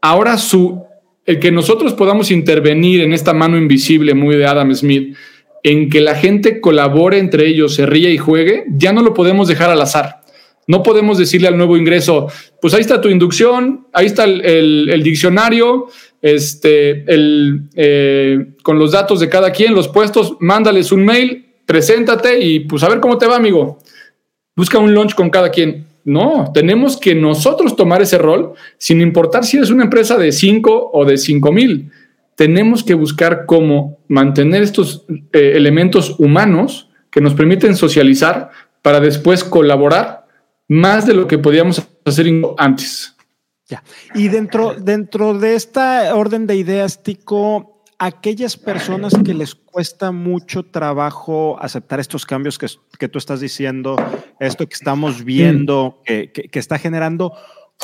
Ahora su el que nosotros podamos intervenir en esta mano invisible muy de Adam Smith, en que la gente colabore entre ellos, se ríe y juegue, ya no lo podemos dejar al azar. No podemos decirle al nuevo ingreso, pues ahí está tu inducción, ahí está el, diccionario, este, el, eh, con los datos de cada quien, los puestos, mándales un mail, preséntate y pues a ver cómo te va, amigo. Busca un lunch con cada quien. No, tenemos que nosotros tomar ese rol, sin importar si eres una empresa de 5 o de 5 mil. Tenemos que buscar cómo mantener estos eh, elementos humanos que nos permiten socializar para después colaborar más de lo que podíamos hacer antes. Ya. Y dentro, dentro de esta orden de ideas, Tico, aquellas personas que les cuesta mucho trabajo aceptar estos cambios que, que tú estás diciendo, esto que estamos viendo, que, que, está generando,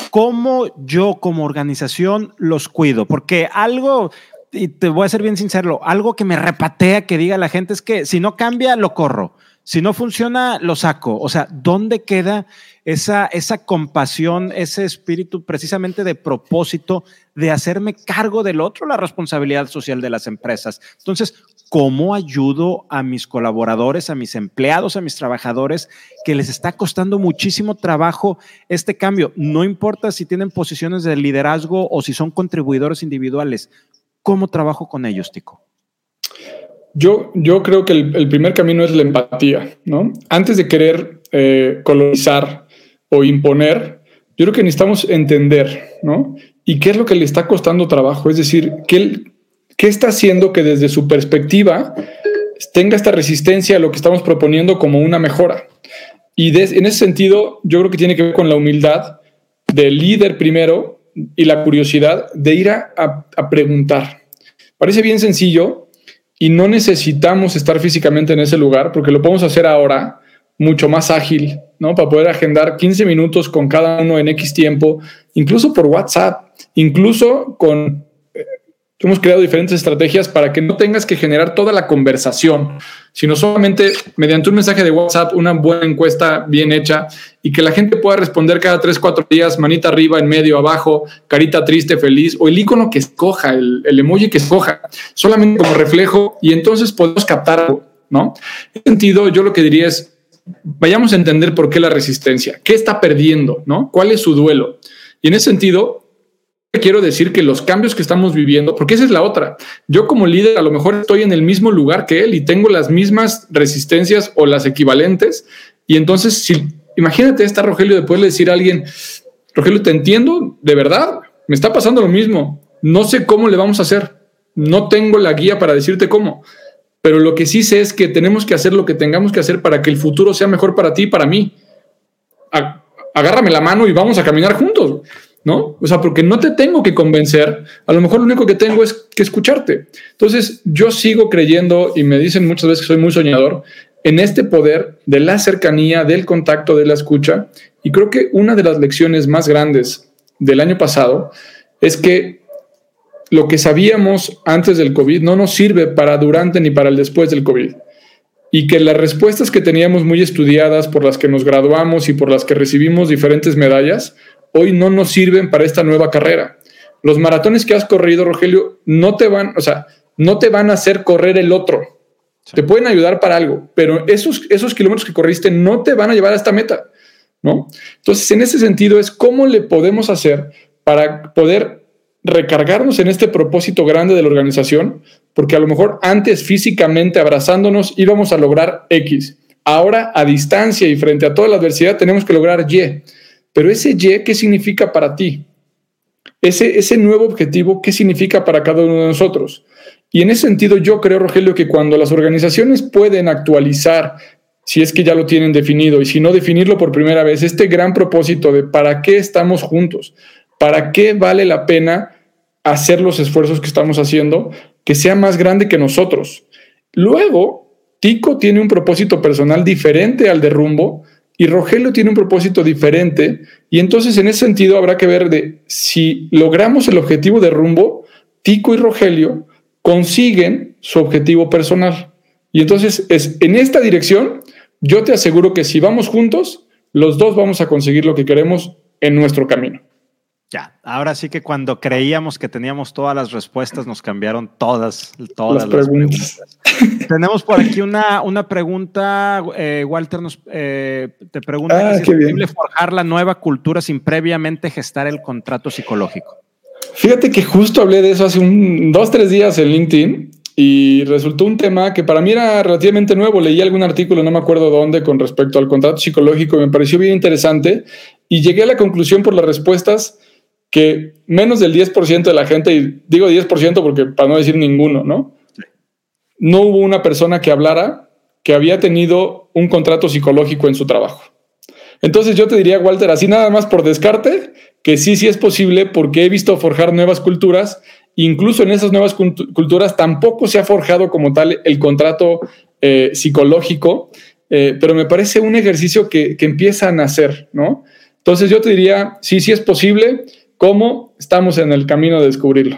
¿cómo yo como organización los cuido? Porque algo, y te voy a ser bien sincero, algo que me repatea que diga la gente es que si no cambia, lo corro. Si no funciona, lo saco. O sea, ¿dónde queda esa, esa compasión, ese espíritu precisamente de propósito de hacerme cargo del otro, la responsabilidad social de las empresas? Entonces, ¿cómo ayudo a mis colaboradores, a mis empleados, a mis trabajadores que les está costando muchísimo trabajo este cambio? No importa si tienen posiciones de liderazgo o si son contribuidores individuales. ¿Cómo trabajo con ellos, Tico? Yo, yo creo que el, primer camino es la empatía, ¿no? Antes de querer eh, colonizar o imponer, yo creo que necesitamos entender, ¿no? Y qué es lo que le está costando trabajo, es decir, qué, qué está haciendo que desde su perspectiva tenga esta resistencia a lo que estamos proponiendo como una mejora. Y en ese sentido, yo creo que tiene que ver con la humildad del líder primero y la curiosidad de ir a, a preguntar. Parece bien sencillo, y no necesitamos estar físicamente en ese lugar porque lo podemos hacer ahora mucho más ágil, ¿no? Para poder agendar 15 minutos con cada uno en X tiempo, incluso por WhatsApp, incluso con hemos creado diferentes estrategias para que no tengas que generar toda la conversación, sino solamente mediante un mensaje de WhatsApp, una buena encuesta bien hecha y que la gente pueda responder cada tres, cuatro días, manita arriba, en medio, abajo, carita triste, feliz o el icono que escoja, el, el emoji que escoja, solamente como reflejo y entonces podemos captar algo, ¿no? En ese sentido, yo lo que diría es, vayamos a entender por qué la resistencia, qué está perdiendo, ¿no? ¿Cuál es su duelo? Y en ese sentido, quiero decir que los cambios que estamos viviendo, porque esa es la otra, yo como líder a lo mejor estoy en el mismo lugar que él y tengo las mismas resistencias o las equivalentes, y entonces si imagínate esta Rogelio de poderle decir a alguien, Rogelio, te entiendo, de verdad, me está pasando lo mismo, no sé cómo le vamos a hacer, no tengo la guía para decirte cómo, pero lo que sí sé es que tenemos que hacer lo que tengamos que hacer para que el futuro sea mejor para ti y para mí. Agárrame la mano y vamos a caminar juntos. ¿No? O sea, porque no te tengo que convencer, a lo mejor lo único que tengo es que escucharte. Entonces, yo sigo creyendo y me dicen muchas veces que soy muy soñador en este poder de la cercanía, del contacto, de la escucha. Y creo que una de las lecciones más grandes del año pasado es que lo que sabíamos antes del COVID no nos sirve para durante ni para el después del COVID. Y que las respuestas que teníamos muy estudiadas, por las que nos graduamos y por las que recibimos diferentes medallas, hoy no nos sirven para esta nueva carrera. Los maratones que has corrido, Rogelio, no te van, o sea, no te van a hacer correr el otro. Te pueden ayudar para algo, pero esos, esos kilómetros que corriste no te van a llevar a esta meta, ¿no? Entonces, en ese sentido es cómo le podemos hacer para poder recargarnos en este propósito grande de la organización, porque a lo mejor antes físicamente abrazándonos íbamos a lograr X. Ahora a distancia y frente a toda la adversidad tenemos que lograr Y. Pero ese Y, ¿qué significa para ti? Ese, ese nuevo objetivo, ¿qué significa para cada uno de nosotros? Y en ese sentido yo creo, Rogelio, que cuando las organizaciones pueden actualizar, si es que ya lo tienen definido, y si no definirlo por primera vez, este gran propósito de para qué estamos juntos, para qué vale la pena hacer los esfuerzos que estamos haciendo, que sea más grande que nosotros. Luego, Tico tiene un propósito personal diferente al de Rumbo, y Rogelio tiene un propósito diferente y entonces en ese sentido habrá que ver de si logramos el objetivo de rumbo, Tico y Rogelio consiguen su objetivo personal. Y entonces es en esta dirección, yo te aseguro que si vamos juntos, los dos vamos a conseguir lo que queremos en nuestro camino. Ya, ahora sí que cuando creíamos que teníamos todas las respuestas, nos cambiaron todas, todas las, preguntas. Tenemos por aquí una, una pregunta, eh, Walter nos eh, te pregunta ah, si es posible forjar la nueva cultura sin previamente gestar el contrato psicológico. Fíjate que justo hablé de eso hace un, dos, tres días en LinkedIn y resultó un tema que para mí era relativamente nuevo. Leí algún artículo, no me acuerdo dónde, con respecto al contrato psicológico me pareció bien interesante y llegué a la conclusión por las respuestas que menos del 10% de la gente, y digo 10% porque para no decir ninguno, ¿no? No hubo una persona que hablara que había tenido un contrato psicológico en su trabajo. Entonces yo te diría, Walter, así nada más por descarte, que sí, sí es posible porque he visto forjar nuevas culturas Incluso en esas nuevas culturas tampoco se ha forjado como tal el contrato eh, psicológico, eh, pero me parece un ejercicio que, que, empiezan a hacer, ¿no? Entonces yo te diría, sí, sí es posible, ¿cómo? Estamos en el camino de descubrirlo.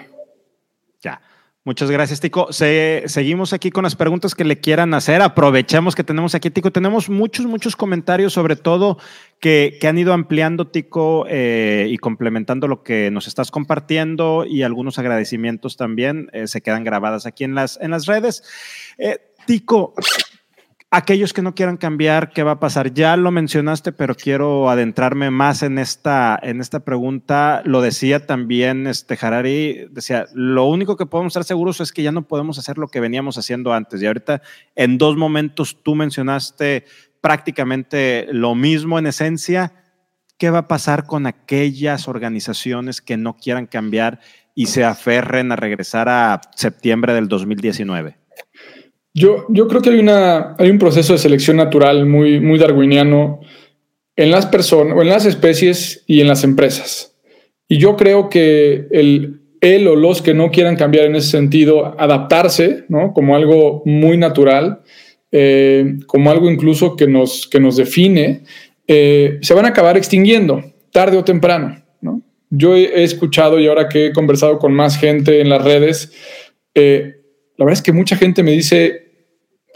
Muchas gracias, Tico. seguimos aquí con las preguntas que le quieran hacer. Aprovechamos que tenemos aquí, Tico. Tenemos muchos, muchos comentarios, sobre todo que, han ido ampliando, Tico, eh, y complementando lo que nos estás compartiendo y algunos agradecimientos también eh, se quedan grabadas aquí en las, en las redes. Eh, Tico, Aquellos que no quieran cambiar, ¿qué va a pasar? Ya lo mencionaste, pero quiero adentrarme más en esta, en esta pregunta. Lo decía también este Harari, decía, lo único que podemos estar seguros es que ya no podemos hacer lo que veníamos haciendo antes. Y ahorita en dos momentos tú mencionaste prácticamente lo mismo en esencia. ¿Qué va a pasar con aquellas organizaciones que no quieran cambiar y se aferren a regresar a septiembre del 2019? Yo, yo creo que hay, una, hay un proceso de selección natural muy, muy darwiniano en las personas, en las especies y en las empresas. Y yo creo que el, él o los que no quieran cambiar en ese sentido, adaptarse, ¿no? Como algo muy natural, eh, como algo incluso que nos, que nos define, eh, se van a acabar extinguiendo, tarde o temprano, ¿no? Yo he, escuchado y ahora que he conversado con más gente en las redes, eh, la verdad es que mucha gente me dice,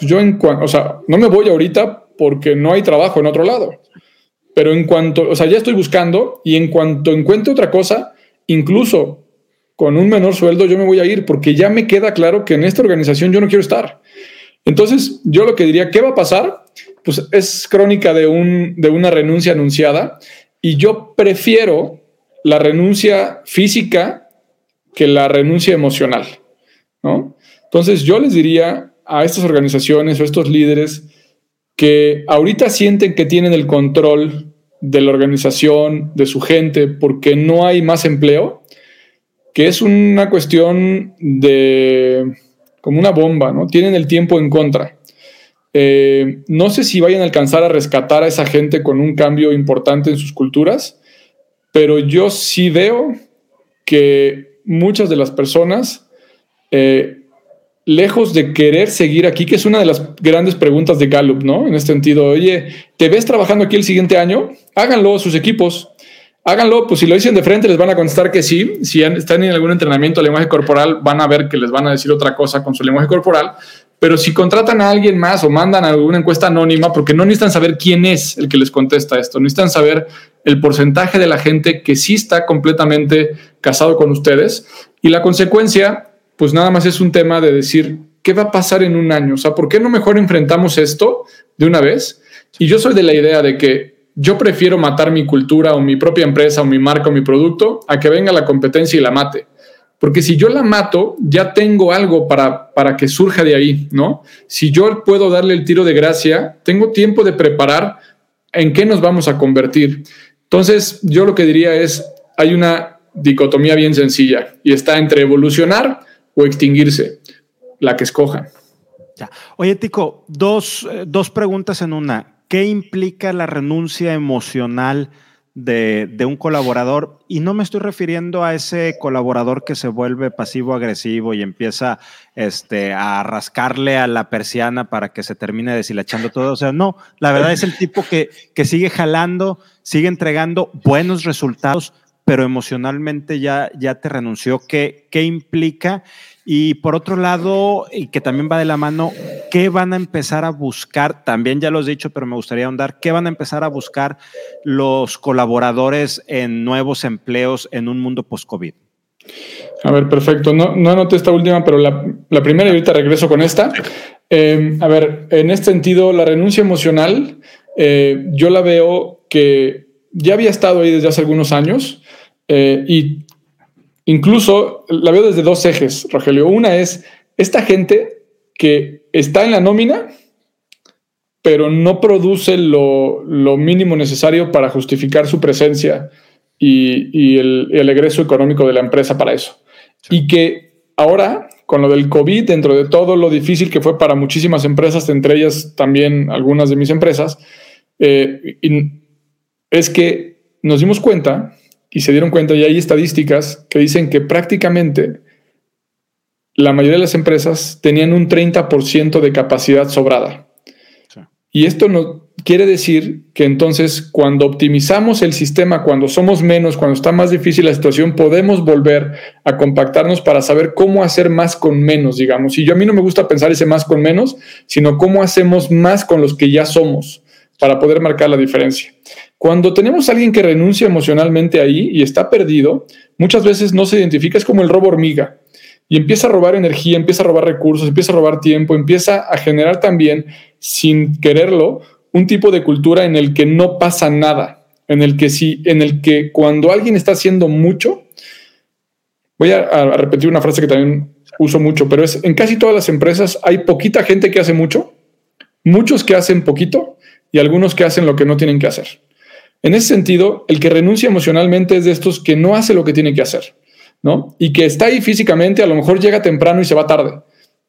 yo en o sea, no me voy ahorita porque no hay trabajo en otro lado. Pero en cuanto, o sea, ya estoy buscando y en cuanto encuentre otra cosa, incluso con un menor sueldo, yo me voy a ir porque ya me queda claro que en esta organización yo no quiero estar. Entonces, yo lo que diría, ¿qué va a pasar? Pues es crónica de, un, de una renuncia anunciada y yo prefiero la renuncia física que la renuncia emocional, ¿no? Entonces yo les diría a estas organizaciones o estos líderes que ahorita sienten que tienen el control de la organización, de su gente, porque no hay más empleo, que es una cuestión de como una bomba, ¿no? Tienen el tiempo en contra. Eh, no sé si vayan a alcanzar a rescatar a esa gente con un cambio importante en sus culturas, pero yo sí veo que muchas de las personas eh, lejos de querer seguir aquí, que es una de las grandes preguntas de Gallup, ¿no? En este sentido, oye, ¿te ves trabajando aquí el siguiente año? Háganlo sus equipos. Háganlo, pues si lo dicen de frente les van a contestar que sí. Si están en algún entrenamiento de lenguaje corporal, van a ver que les van a decir otra cosa con su lenguaje corporal. Pero si contratan a alguien más o mandan alguna encuesta anónima, porque no necesitan saber quién es el que les contesta esto, necesitan saber el porcentaje de la gente que sí está completamente casado con ustedes y la consecuencia pues nada más es un tema de decir, ¿qué va a pasar en un año? O sea, ¿por qué no mejor enfrentamos esto de una vez? Y yo soy de la idea de que yo prefiero matar mi cultura o mi propia empresa o mi marca o mi producto a que venga la competencia y la mate. Porque si yo la mato, ya tengo algo para, para que surja de ahí, ¿no? Si yo puedo darle el tiro de gracia, tengo tiempo de preparar en qué nos vamos a convertir. Entonces, yo lo que diría es, hay una dicotomía bien sencilla y está entre evolucionar o extinguirse, la que escoja. Oye, Tico, dos, eh, dos preguntas en una. ¿Qué implica la renuncia emocional de, de, un colaborador? Y no me estoy refiriendo a ese colaborador que se vuelve pasivo-agresivo y empieza este, a rascarle a la persiana para que se termine deshilachando todo. O sea, no, la verdad es el tipo que, que sigue jalando, sigue entregando buenos resultados, pero emocionalmente ya, ya te renunció. ¿Qué, ¿Qué implica? Y por otro lado, y que también va de la mano, ¿qué van a empezar a buscar? También ya lo has dicho, pero me gustaría ahondar, ¿qué van a empezar a buscar los colaboradores en nuevos empleos en un mundo post-COVID? A ver, perfecto. No, no anoté esta última, pero la, primera y ahorita regreso con esta. Eh, a ver, en este sentido, la renuncia emocional, eh, yo la veo que ya había estado ahí desde hace algunos años eh, y incluso la veo desde dos ejes, Rogelio. Una es esta gente que está en la nómina, pero no produce lo, mínimo necesario para justificar su presencia y, el, egreso económico de la empresa para eso. Y que ahora, con lo del COVID, dentro de todo lo difícil que fue para muchísimas empresas, entre ellas también algunas de mis empresas, eh, es que nos dimos cuenta y se dieron cuenta, y hay estadísticas que dicen que prácticamente la mayoría de las empresas tenían un 30% de capacidad sobrada. Y esto no quiere decir que entonces cuando optimizamos el sistema, cuando somos menos, cuando está más difícil la situación, podemos volver a compactarnos para saber cómo hacer más con menos, digamos. Y yo a mí no me gusta pensar ese más con menos, sino cómo hacemos más con los que ya somos para poder marcar la diferencia. Cuando tenemos a alguien que renuncia emocionalmente ahí y está perdido, muchas veces no se identifica, es como el robo hormiga y empieza a robar energía, empieza a robar recursos, empieza a robar tiempo, empieza a generar también, sin quererlo, un tipo de cultura en el que no pasa nada, en el que sí, en el que cuando alguien está haciendo mucho, voy a, a repetir una frase que también uso mucho, pero es en casi todas las empresas hay poquita gente que hace mucho, muchos que hacen poquito y algunos que hacen lo que no tienen que hacer. En ese sentido, el que renuncia emocionalmente es de estos que no hace lo que tiene que hacer, ¿no? Y que está ahí físicamente, a lo mejor llega temprano y se va tarde,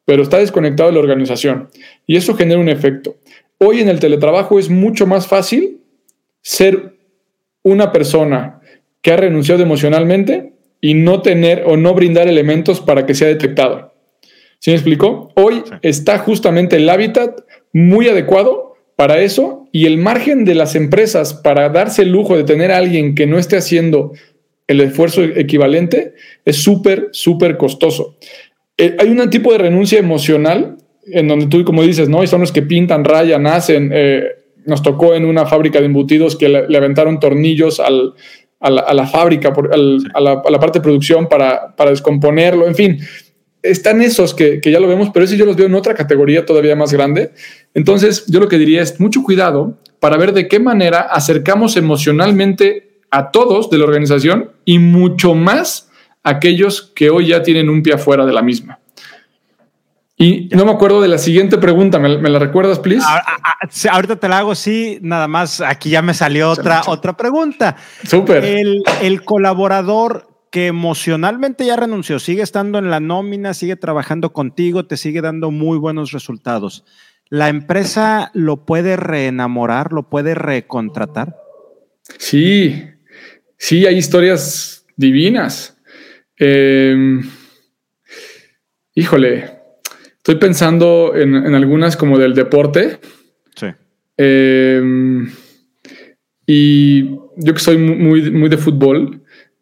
pero está desconectado de la organización. Y eso genera un efecto. Hoy en el teletrabajo es mucho más fácil ser una persona que ha renunciado emocionalmente y no tener o no brindar elementos para que sea detectado. ¿Sí me explicó? Hoy está justamente el hábitat muy adecuado para eso y el margen de las empresas para darse el lujo de tener a alguien que no esté haciendo el esfuerzo equivalente es súper, súper costoso. Eh, hay un tipo de renuncia emocional en donde tú, como dices, ¿no? Y son los que pintan, rayan, hacen. Eh, nos tocó en una fábrica de embutidos que le, aventaron tornillos a, la, fábrica, a, la, parte de producción para, para descomponerlo, en fin están esos que, ya lo vemos, pero ese yo los veo en otra categoría todavía más grande. Entonces, yo lo que diría es mucho cuidado para ver de qué manera acercamos emocionalmente a todos de la organización y mucho más a aquellos que hoy ya tienen un pie afuera de la misma. Y no me acuerdo de la siguiente pregunta, ¿me, la recuerdas, please? ahorita te la hago, sí, nada más, aquí ya me salió otra, otra pregunta. Súper. El, el colaborador que emocionalmente ya renunció, sigue estando en la nómina, sigue trabajando contigo, te sigue dando muy buenos resultados. ¿La empresa lo puede reenamorar, lo puede recontratar? Sí, sí, hay historias divinas. Em, híjole, estoy pensando en, algunas como del deporte. Sí. Em, y yo que soy muy, muy de fútbol,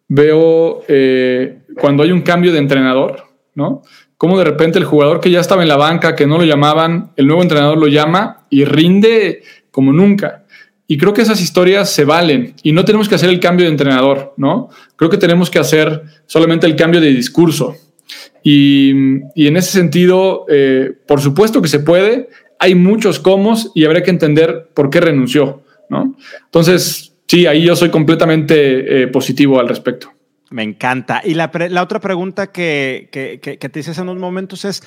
veo eh, cuando hay un cambio de entrenador, ¿no? Como de repente el jugador que ya estaba en la banca, que no lo llamaban, el nuevo entrenador lo llama y rinde como nunca. Y creo que esas historias se valen y no tenemos que hacer el cambio de entrenador, ¿no? Creo que tenemos que hacer solamente el cambio de discurso. Y, en ese sentido, eh, por supuesto que se puede, hay muchos comos y habrá que entender por qué renunció, ¿no? Entonces, sí, ahí yo soy completamente eh, positivo al respecto. Me encanta. Y la, otra pregunta que, te hice en unos momentos es,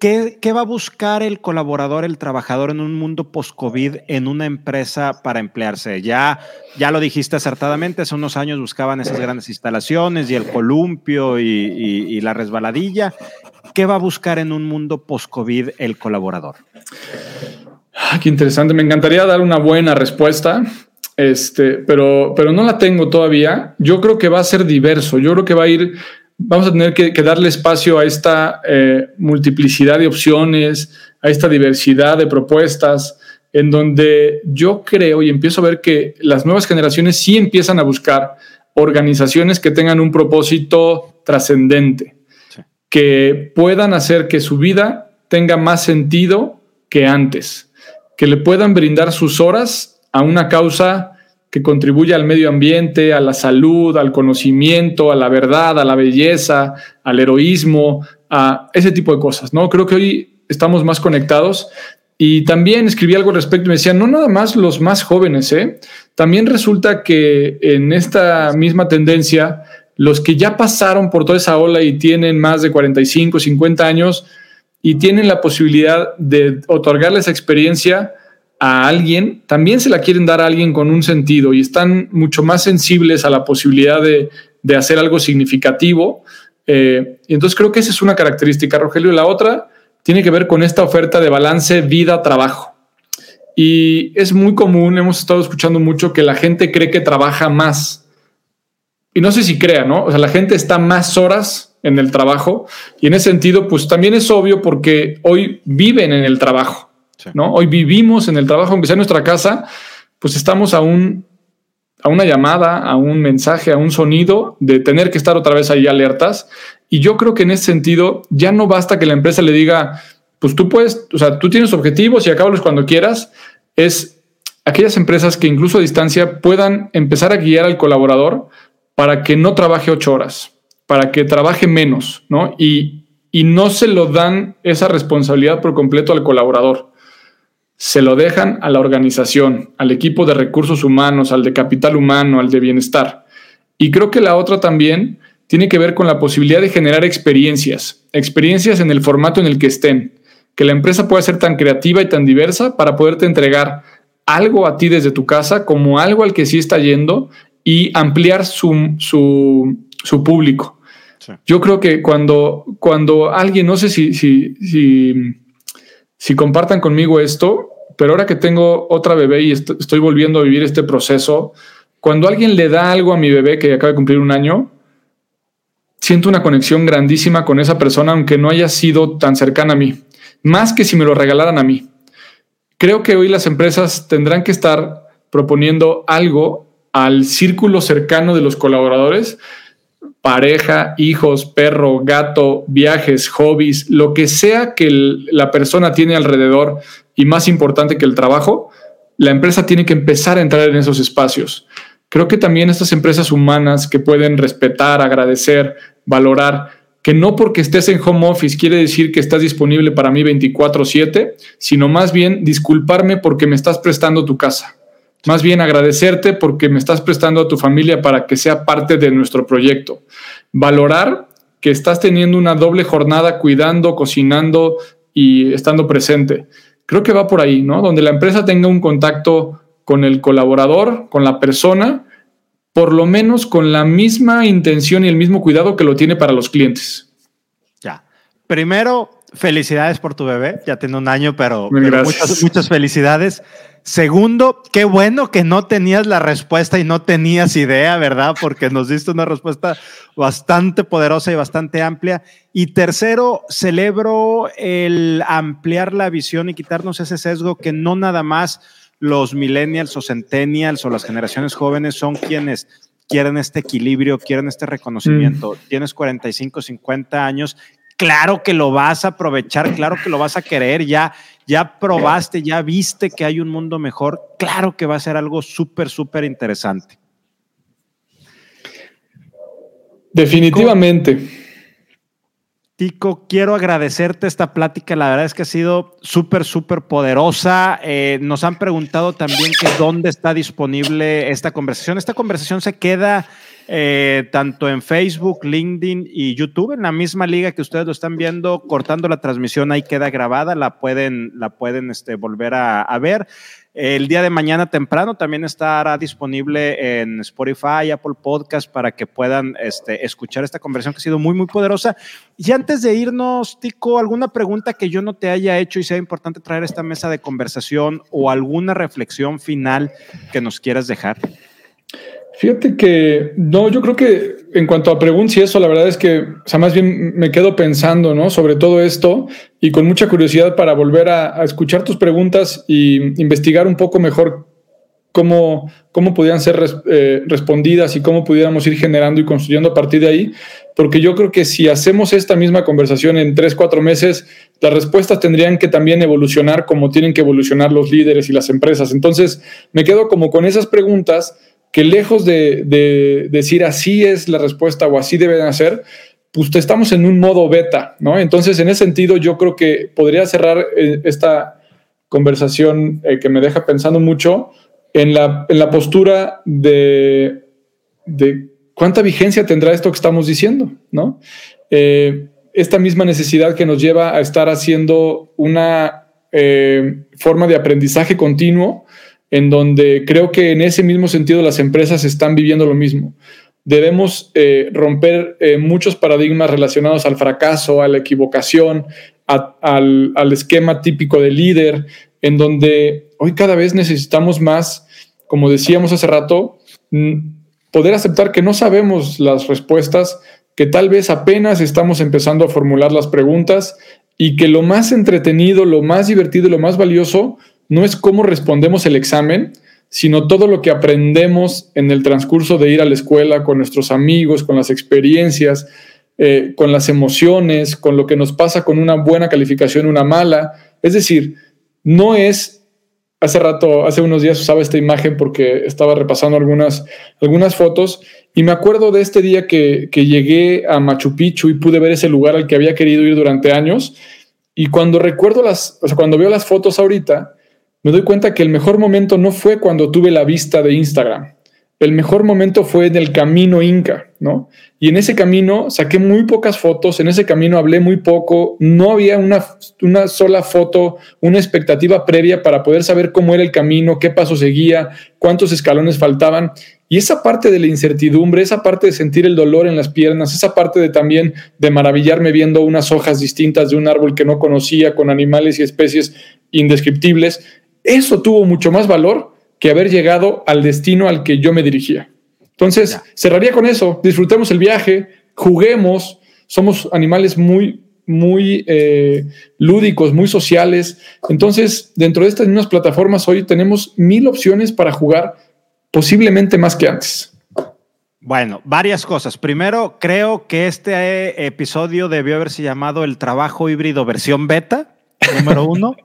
¿qué, va a buscar el colaborador, el trabajador en un mundo post-COVID en una empresa para emplearse? Ya, ya lo dijiste acertadamente, hace unos años buscaban esas grandes instalaciones y el columpio y, y la resbaladilla. ¿Qué va a buscar en un mundo post-COVID el colaborador? Ah, qué interesante. Me encantaría dar una buena respuesta. Este, pero, pero no la tengo todavía. Yo creo que va a ser diverso. Yo creo que va a ir, vamos a tener que, darle espacio a esta eh, multiplicidad de opciones, a esta diversidad de propuestas, en donde yo creo y empiezo a ver que las nuevas generaciones sí empiezan a buscar organizaciones que tengan un propósito trascendente, que puedan hacer que su vida tenga más sentido que antes, que le puedan brindar sus horas a una causa que contribuye al medio ambiente, a la salud, al conocimiento, a la verdad, a la belleza, al heroísmo, a ese tipo de cosas, ¿no? Creo que hoy estamos más conectados y también escribí algo al respecto y me decían, no nada más los más jóvenes, ¿eh? También resulta que en esta misma tendencia, los que ya pasaron por toda esa ola y tienen más de 45, 50 años y tienen la posibilidad de otorgarle esa experiencia, a alguien, también se la quieren dar a alguien con un sentido y están mucho más sensibles a la posibilidad de, hacer algo significativo. Eh, y entonces creo que esa es una característica, Rogelio. La otra tiene que ver con esta oferta de balance vida-trabajo. Y es muy común, hemos estado escuchando mucho que la gente cree que trabaja más. Y no sé si crea, ¿no? O sea, la gente está más horas en el trabajo y en ese sentido, pues también es obvio porque hoy viven en el trabajo. ¿No? Hoy vivimos en el trabajo, aunque sea en nuestra casa, pues estamos a, un, a una llamada, a un mensaje, a un sonido de tener que estar otra vez ahí alertas. Y yo creo que en ese sentido ya no basta que la empresa le diga, pues tú puedes, o sea, tú tienes objetivos y acábalos cuando quieras. Es aquellas empresas que incluso a distancia puedan empezar a guiar al colaborador para que no trabaje ocho horas, para que trabaje menos, ¿no? Y, y no se lo dan esa responsabilidad por completo al colaborador se lo dejan a la organización, al equipo de recursos humanos, al de capital humano, al de bienestar. Y creo que la otra también tiene que ver con la posibilidad de generar experiencias, experiencias en el formato en el que estén, que la empresa pueda ser tan creativa y tan diversa para poderte entregar algo a ti desde tu casa como algo al que sí está yendo y ampliar su, su, público. Yo creo que cuando, cuando alguien, no sé si, si, si, si compartan conmigo esto, pero ahora que tengo otra bebé y estoy volviendo a vivir este proceso, cuando alguien le da algo a mi bebé que acaba de cumplir un año, siento una conexión grandísima con esa persona, aunque no haya sido tan cercana a mí, más que si me lo regalaran a mí. Creo que hoy las empresas tendrán que estar proponiendo algo al círculo cercano de los colaboradores, pareja, hijos, perro, gato, viajes, hobbies, lo que sea que la persona tiene alrededor y más importante que el trabajo, la empresa tiene que empezar a entrar en esos espacios. Creo que también estas empresas humanas que pueden respetar, agradecer, valorar, que no porque estés en home office quiere decir que estás disponible para mí 24/7, sino más bien disculparme porque me estás prestando tu casa. Más bien agradecerte porque me estás prestando a tu familia para que sea parte de nuestro proyecto. Valorar que estás teniendo una doble jornada cuidando, cocinando y estando presente. Creo que va por ahí, ¿no? Donde la empresa tenga un contacto con el colaborador, con la persona, por lo menos con la misma intención y el mismo cuidado que lo tiene para los clientes. Ya. Primero, felicidades por tu bebé. Ya tiene un año, pero, muchas, muchas felicidades. Segundo, qué bueno que no tenías la respuesta y no tenías idea, ¿verdad? Porque nos diste una respuesta bastante poderosa y bastante amplia. Y tercero, celebro el ampliar la visión y quitarnos ese sesgo que no nada más los millennials o centennials o las generaciones jóvenes son quienes quieren este equilibrio, quieren este reconocimiento. Mm. Tienes 45, 50 años, claro que lo vas a aprovechar, claro que lo vas a querer, ya ya probaste, ya viste que hay un mundo mejor, claro que va a ser algo súper, súper interesante. Definitivamente. Tico, quiero agradecerte esta plática. La verdad es que ha sido súper, súper poderosa. Eh, nos han preguntado también dónde está disponible esta conversación. Esta conversación se queda eh, tanto en Facebook, LinkedIn y YouTube, en la misma liga que ustedes lo están viendo, cortando la transmisión, ahí queda grabada, la pueden, la pueden este, volver a, ver. El día de mañana temprano también estará disponible en Spotify, Apple Podcast, para que puedan este, escuchar esta conversación que ha sido muy, muy poderosa. Y antes de irnos, Tico, ¿alguna pregunta que yo no te haya hecho y sea importante traer esta mesa de conversación o alguna reflexión final que nos quieras dejar? Fíjate que no, yo creo que en cuanto a preguntas y eso, la verdad es que, o sea, más bien me quedo pensando, ¿no? Sobre todo esto y con mucha curiosidad para volver a, escuchar tus preguntas y investigar un poco mejor cómo, cómo podían ser eh, respondidas y cómo pudiéramos ir generando y construyendo a partir de ahí, porque yo creo que si hacemos esta misma conversación en tres, cuatro meses, las respuestas tendrían que también evolucionar como tienen que evolucionar los líderes y las empresas. Entonces, me quedo como con esas preguntas que lejos de, decir así es la respuesta o así deben hacer, pues estamos en un modo beta, ¿no? Entonces, en ese sentido, yo creo que podría cerrar eh, esta conversación eh, que me deja pensando mucho en la, en la postura de, de, cuánta vigencia tendrá esto que estamos diciendo, ¿no? Eh, esta misma necesidad que nos lleva a estar haciendo una forma de aprendizaje continuo en donde creo que en ese mismo sentido las empresas están viviendo lo mismo. Debemos eh, romper eh, muchos paradigmas relacionados al fracaso, a la equivocación, al, esquema típico de líder, en donde hoy cada vez necesitamos más, como decíamos hace rato, poder aceptar que no sabemos las respuestas, que tal vez apenas estamos empezando a formular las preguntas y que lo más entretenido, lo más divertido y lo más valioso no es cómo respondemos el examen, sino todo lo que aprendemos en el transcurso de ir a la escuela con nuestros amigos, con las experiencias, eh, con las emociones, con lo que nos pasa con una buena calificación, una mala. Es decir, no es... Hace rato, hace unos días usaba esta imagen porque estaba repasando algunas, algunas fotos y me acuerdo de este día que, que llegué a Machu Picchu y pude ver ese lugar al que había querido ir durante años. Y cuando recuerdo las, o sea, cuando veo las fotos ahorita, me doy cuenta que el mejor momento no fue cuando tuve la vista de Instagram. El mejor momento fue en el camino Inca, ¿no? Y en ese camino saqué muy pocas fotos, en ese camino hablé muy poco, no había una, una sola foto, una expectativa previa para poder saber cómo era el camino, qué paso seguía, cuántos escalones faltaban. Y esa parte de la incertidumbre, esa parte de sentir el dolor en las piernas, esa parte de también de maravillarme viendo unas hojas distintas de un árbol que no conocía, con animales y especies indescriptibles, eso tuvo mucho más valor que haber llegado al destino al que yo me dirigía. Entonces, cerraría con eso. Disfrutemos el viaje, juguemos. Somos animales muy, muy eh, lúdicos, muy sociales. Entonces, dentro de estas mismas plataformas hoy tenemos mil opciones para jugar, posiblemente más que antes. Bueno, varias cosas. Primero, creo que este eh, episodio debió haberse llamado el trabajo híbrido versión beta número uno.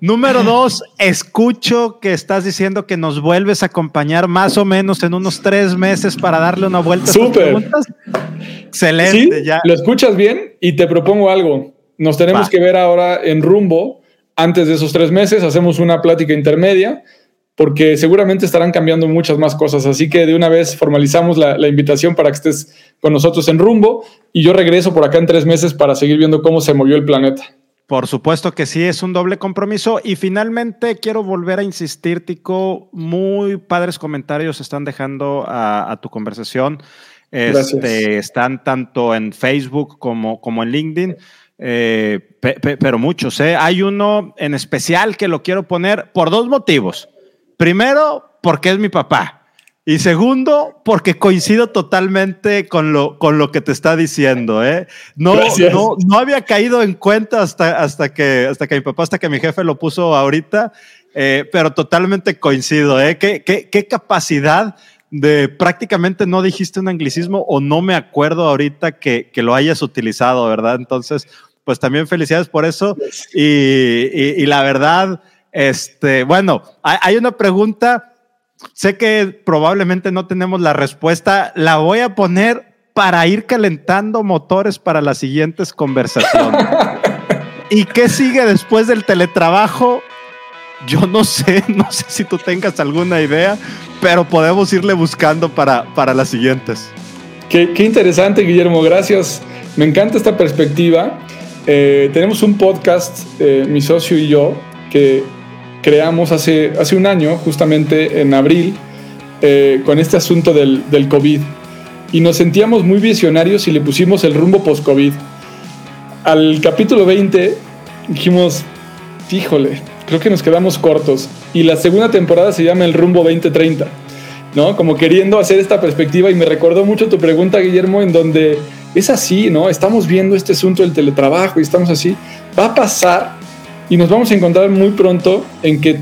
número dos, escucho que estás diciendo que nos vuelves a acompañar más o menos en unos tres meses para darle una vuelta a preguntas. Excelente. ya. Lo escuchas bien y te propongo algo. Nos tenemos que ver ahora en rumbo. Antes de esos tres meses hacemos una plática intermedia porque seguramente estarán cambiando muchas más cosas. Así que de una vez formalizamos la, la, invitación para que estés con nosotros en rumbo y yo regreso por acá en tres meses para seguir viendo cómo se movió el planeta. Por supuesto que sí, es un doble compromiso. Y finalmente quiero volver a insistir, Tico, muy padres comentarios están dejando a, tu conversación. Este, están tanto en Facebook como, como en LinkedIn, eh, pero muchos. ¿eh? Hay uno en especial que lo quiero poner por dos motivos. Primero, porque es mi papá. Y segundo, porque coincido totalmente con lo, con lo que te está diciendo. ¿eh? No, no, no, había caído en cuenta hasta, hasta, que, hasta que mi papá, hasta que mi jefe lo puso ahorita, eh, pero totalmente coincido. ¿eh? ¿Qué, qué, qué capacidad de prácticamente no dijiste un anglicismo o no me acuerdo ahorita que, que lo hayas utilizado, ¿verdad? Entonces, pues también felicidades por eso. Y, y, y la verdad, este, bueno, hay, hay una pregunta sé que probablemente no tenemos la respuesta, la voy a poner para ir calentando motores para las siguientes conversaciones. ¿Y qué sigue después del teletrabajo? Yo no sé, no sé si tú tengas alguna idea, pero podemos irle buscando para, para las siguientes. Qué, interesante, Guillermo, gracias. Me encanta esta perspectiva. Eh, tenemos un podcast, eh, mi socio y yo, que creamos hace, hace un año, justamente en abril, eh, con este asunto del, del, COVID. Y nos sentíamos muy visionarios y le pusimos el rumbo post-COVID. Al capítulo 20 dijimos, híjole, creo que nos quedamos cortos. Y la segunda temporada se llama El rumbo 2030. ¿no? Como queriendo hacer esta perspectiva y me recordó mucho tu pregunta, Guillermo, en donde es así, ¿no? Estamos viendo este asunto del teletrabajo y estamos así. Va a pasar y nos vamos a encontrar muy pronto en que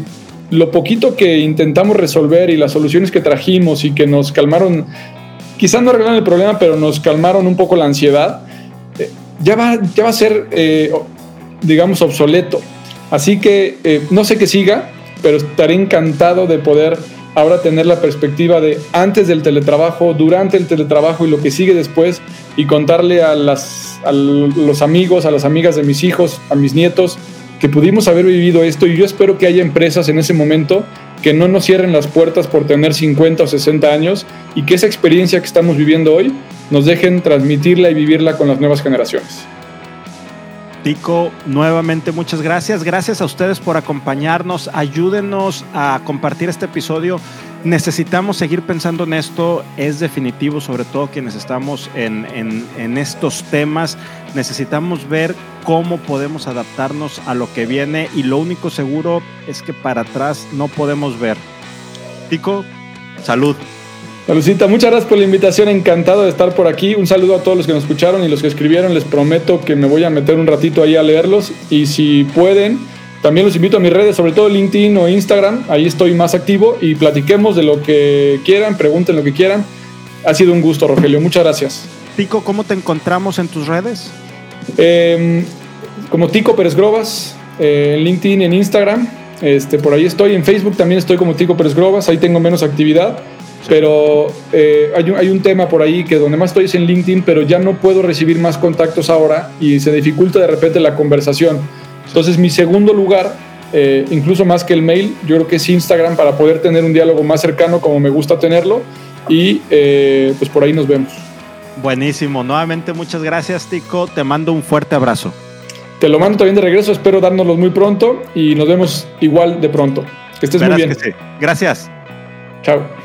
lo poquito que intentamos resolver y las soluciones que trajimos y que nos calmaron, quizás no arreglaron el problema, pero nos calmaron un poco la ansiedad, eh, ya, va, ya va a ser, eh, digamos, obsoleto. Así que eh, no sé qué siga, pero estaré encantado de poder ahora tener la perspectiva de antes del teletrabajo, durante el teletrabajo y lo que sigue después y contarle a, las, a los amigos, a las amigas de mis hijos, a mis nietos, pudimos haber vivido esto y yo espero que haya empresas en ese momento que no nos cierren las puertas por tener 50 o 60 años y que esa experiencia que estamos viviendo hoy nos dejen transmitirla y vivirla con las nuevas generaciones. Tico, nuevamente muchas gracias. Gracias a ustedes por acompañarnos. Ayúdenos a compartir este episodio. Necesitamos seguir pensando en esto. Es definitivo, sobre todo quienes estamos en, en estos temas. Necesitamos ver cómo podemos adaptarnos a lo que viene y lo único seguro es que para atrás no podemos ver. Tico, salud. Lucita, muchas gracias por la invitación, encantado de estar por aquí. Un saludo a todos los que nos escucharon y los que escribieron. Les prometo que me voy a meter un ratito ahí a leerlos y si pueden, también los invito a mis redes, sobre todo LinkedIn o Instagram. Ahí estoy más activo y platiquemos de lo que quieran, pregunten lo que quieran. Ha sido un gusto, Rogelio. Muchas gracias. Tico, ¿cómo te encontramos en tus redes? Em, como Tico Pérez Grobas, eh, en LinkedIn, en Instagram. Este, por ahí estoy. En Facebook también estoy como Tico Pérez Grobas. Ahí tengo menos actividad pero eh, hay, un, hay, un, tema por ahí que donde más estoy es en LinkedIn, pero ya no puedo recibir más contactos ahora y se dificulta de repente la conversación. Entonces mi segundo lugar, eh, incluso más que el mail, yo creo que es Instagram para poder tener un diálogo más cercano como me gusta tenerlo y eh, pues por ahí nos vemos. Buenísimo, nuevamente muchas gracias Tico, te mando un fuerte abrazo. Te lo mando también de regreso, espero dárnoslos muy pronto y nos vemos igual de pronto. Que estés muy bien. Gracias. Chao.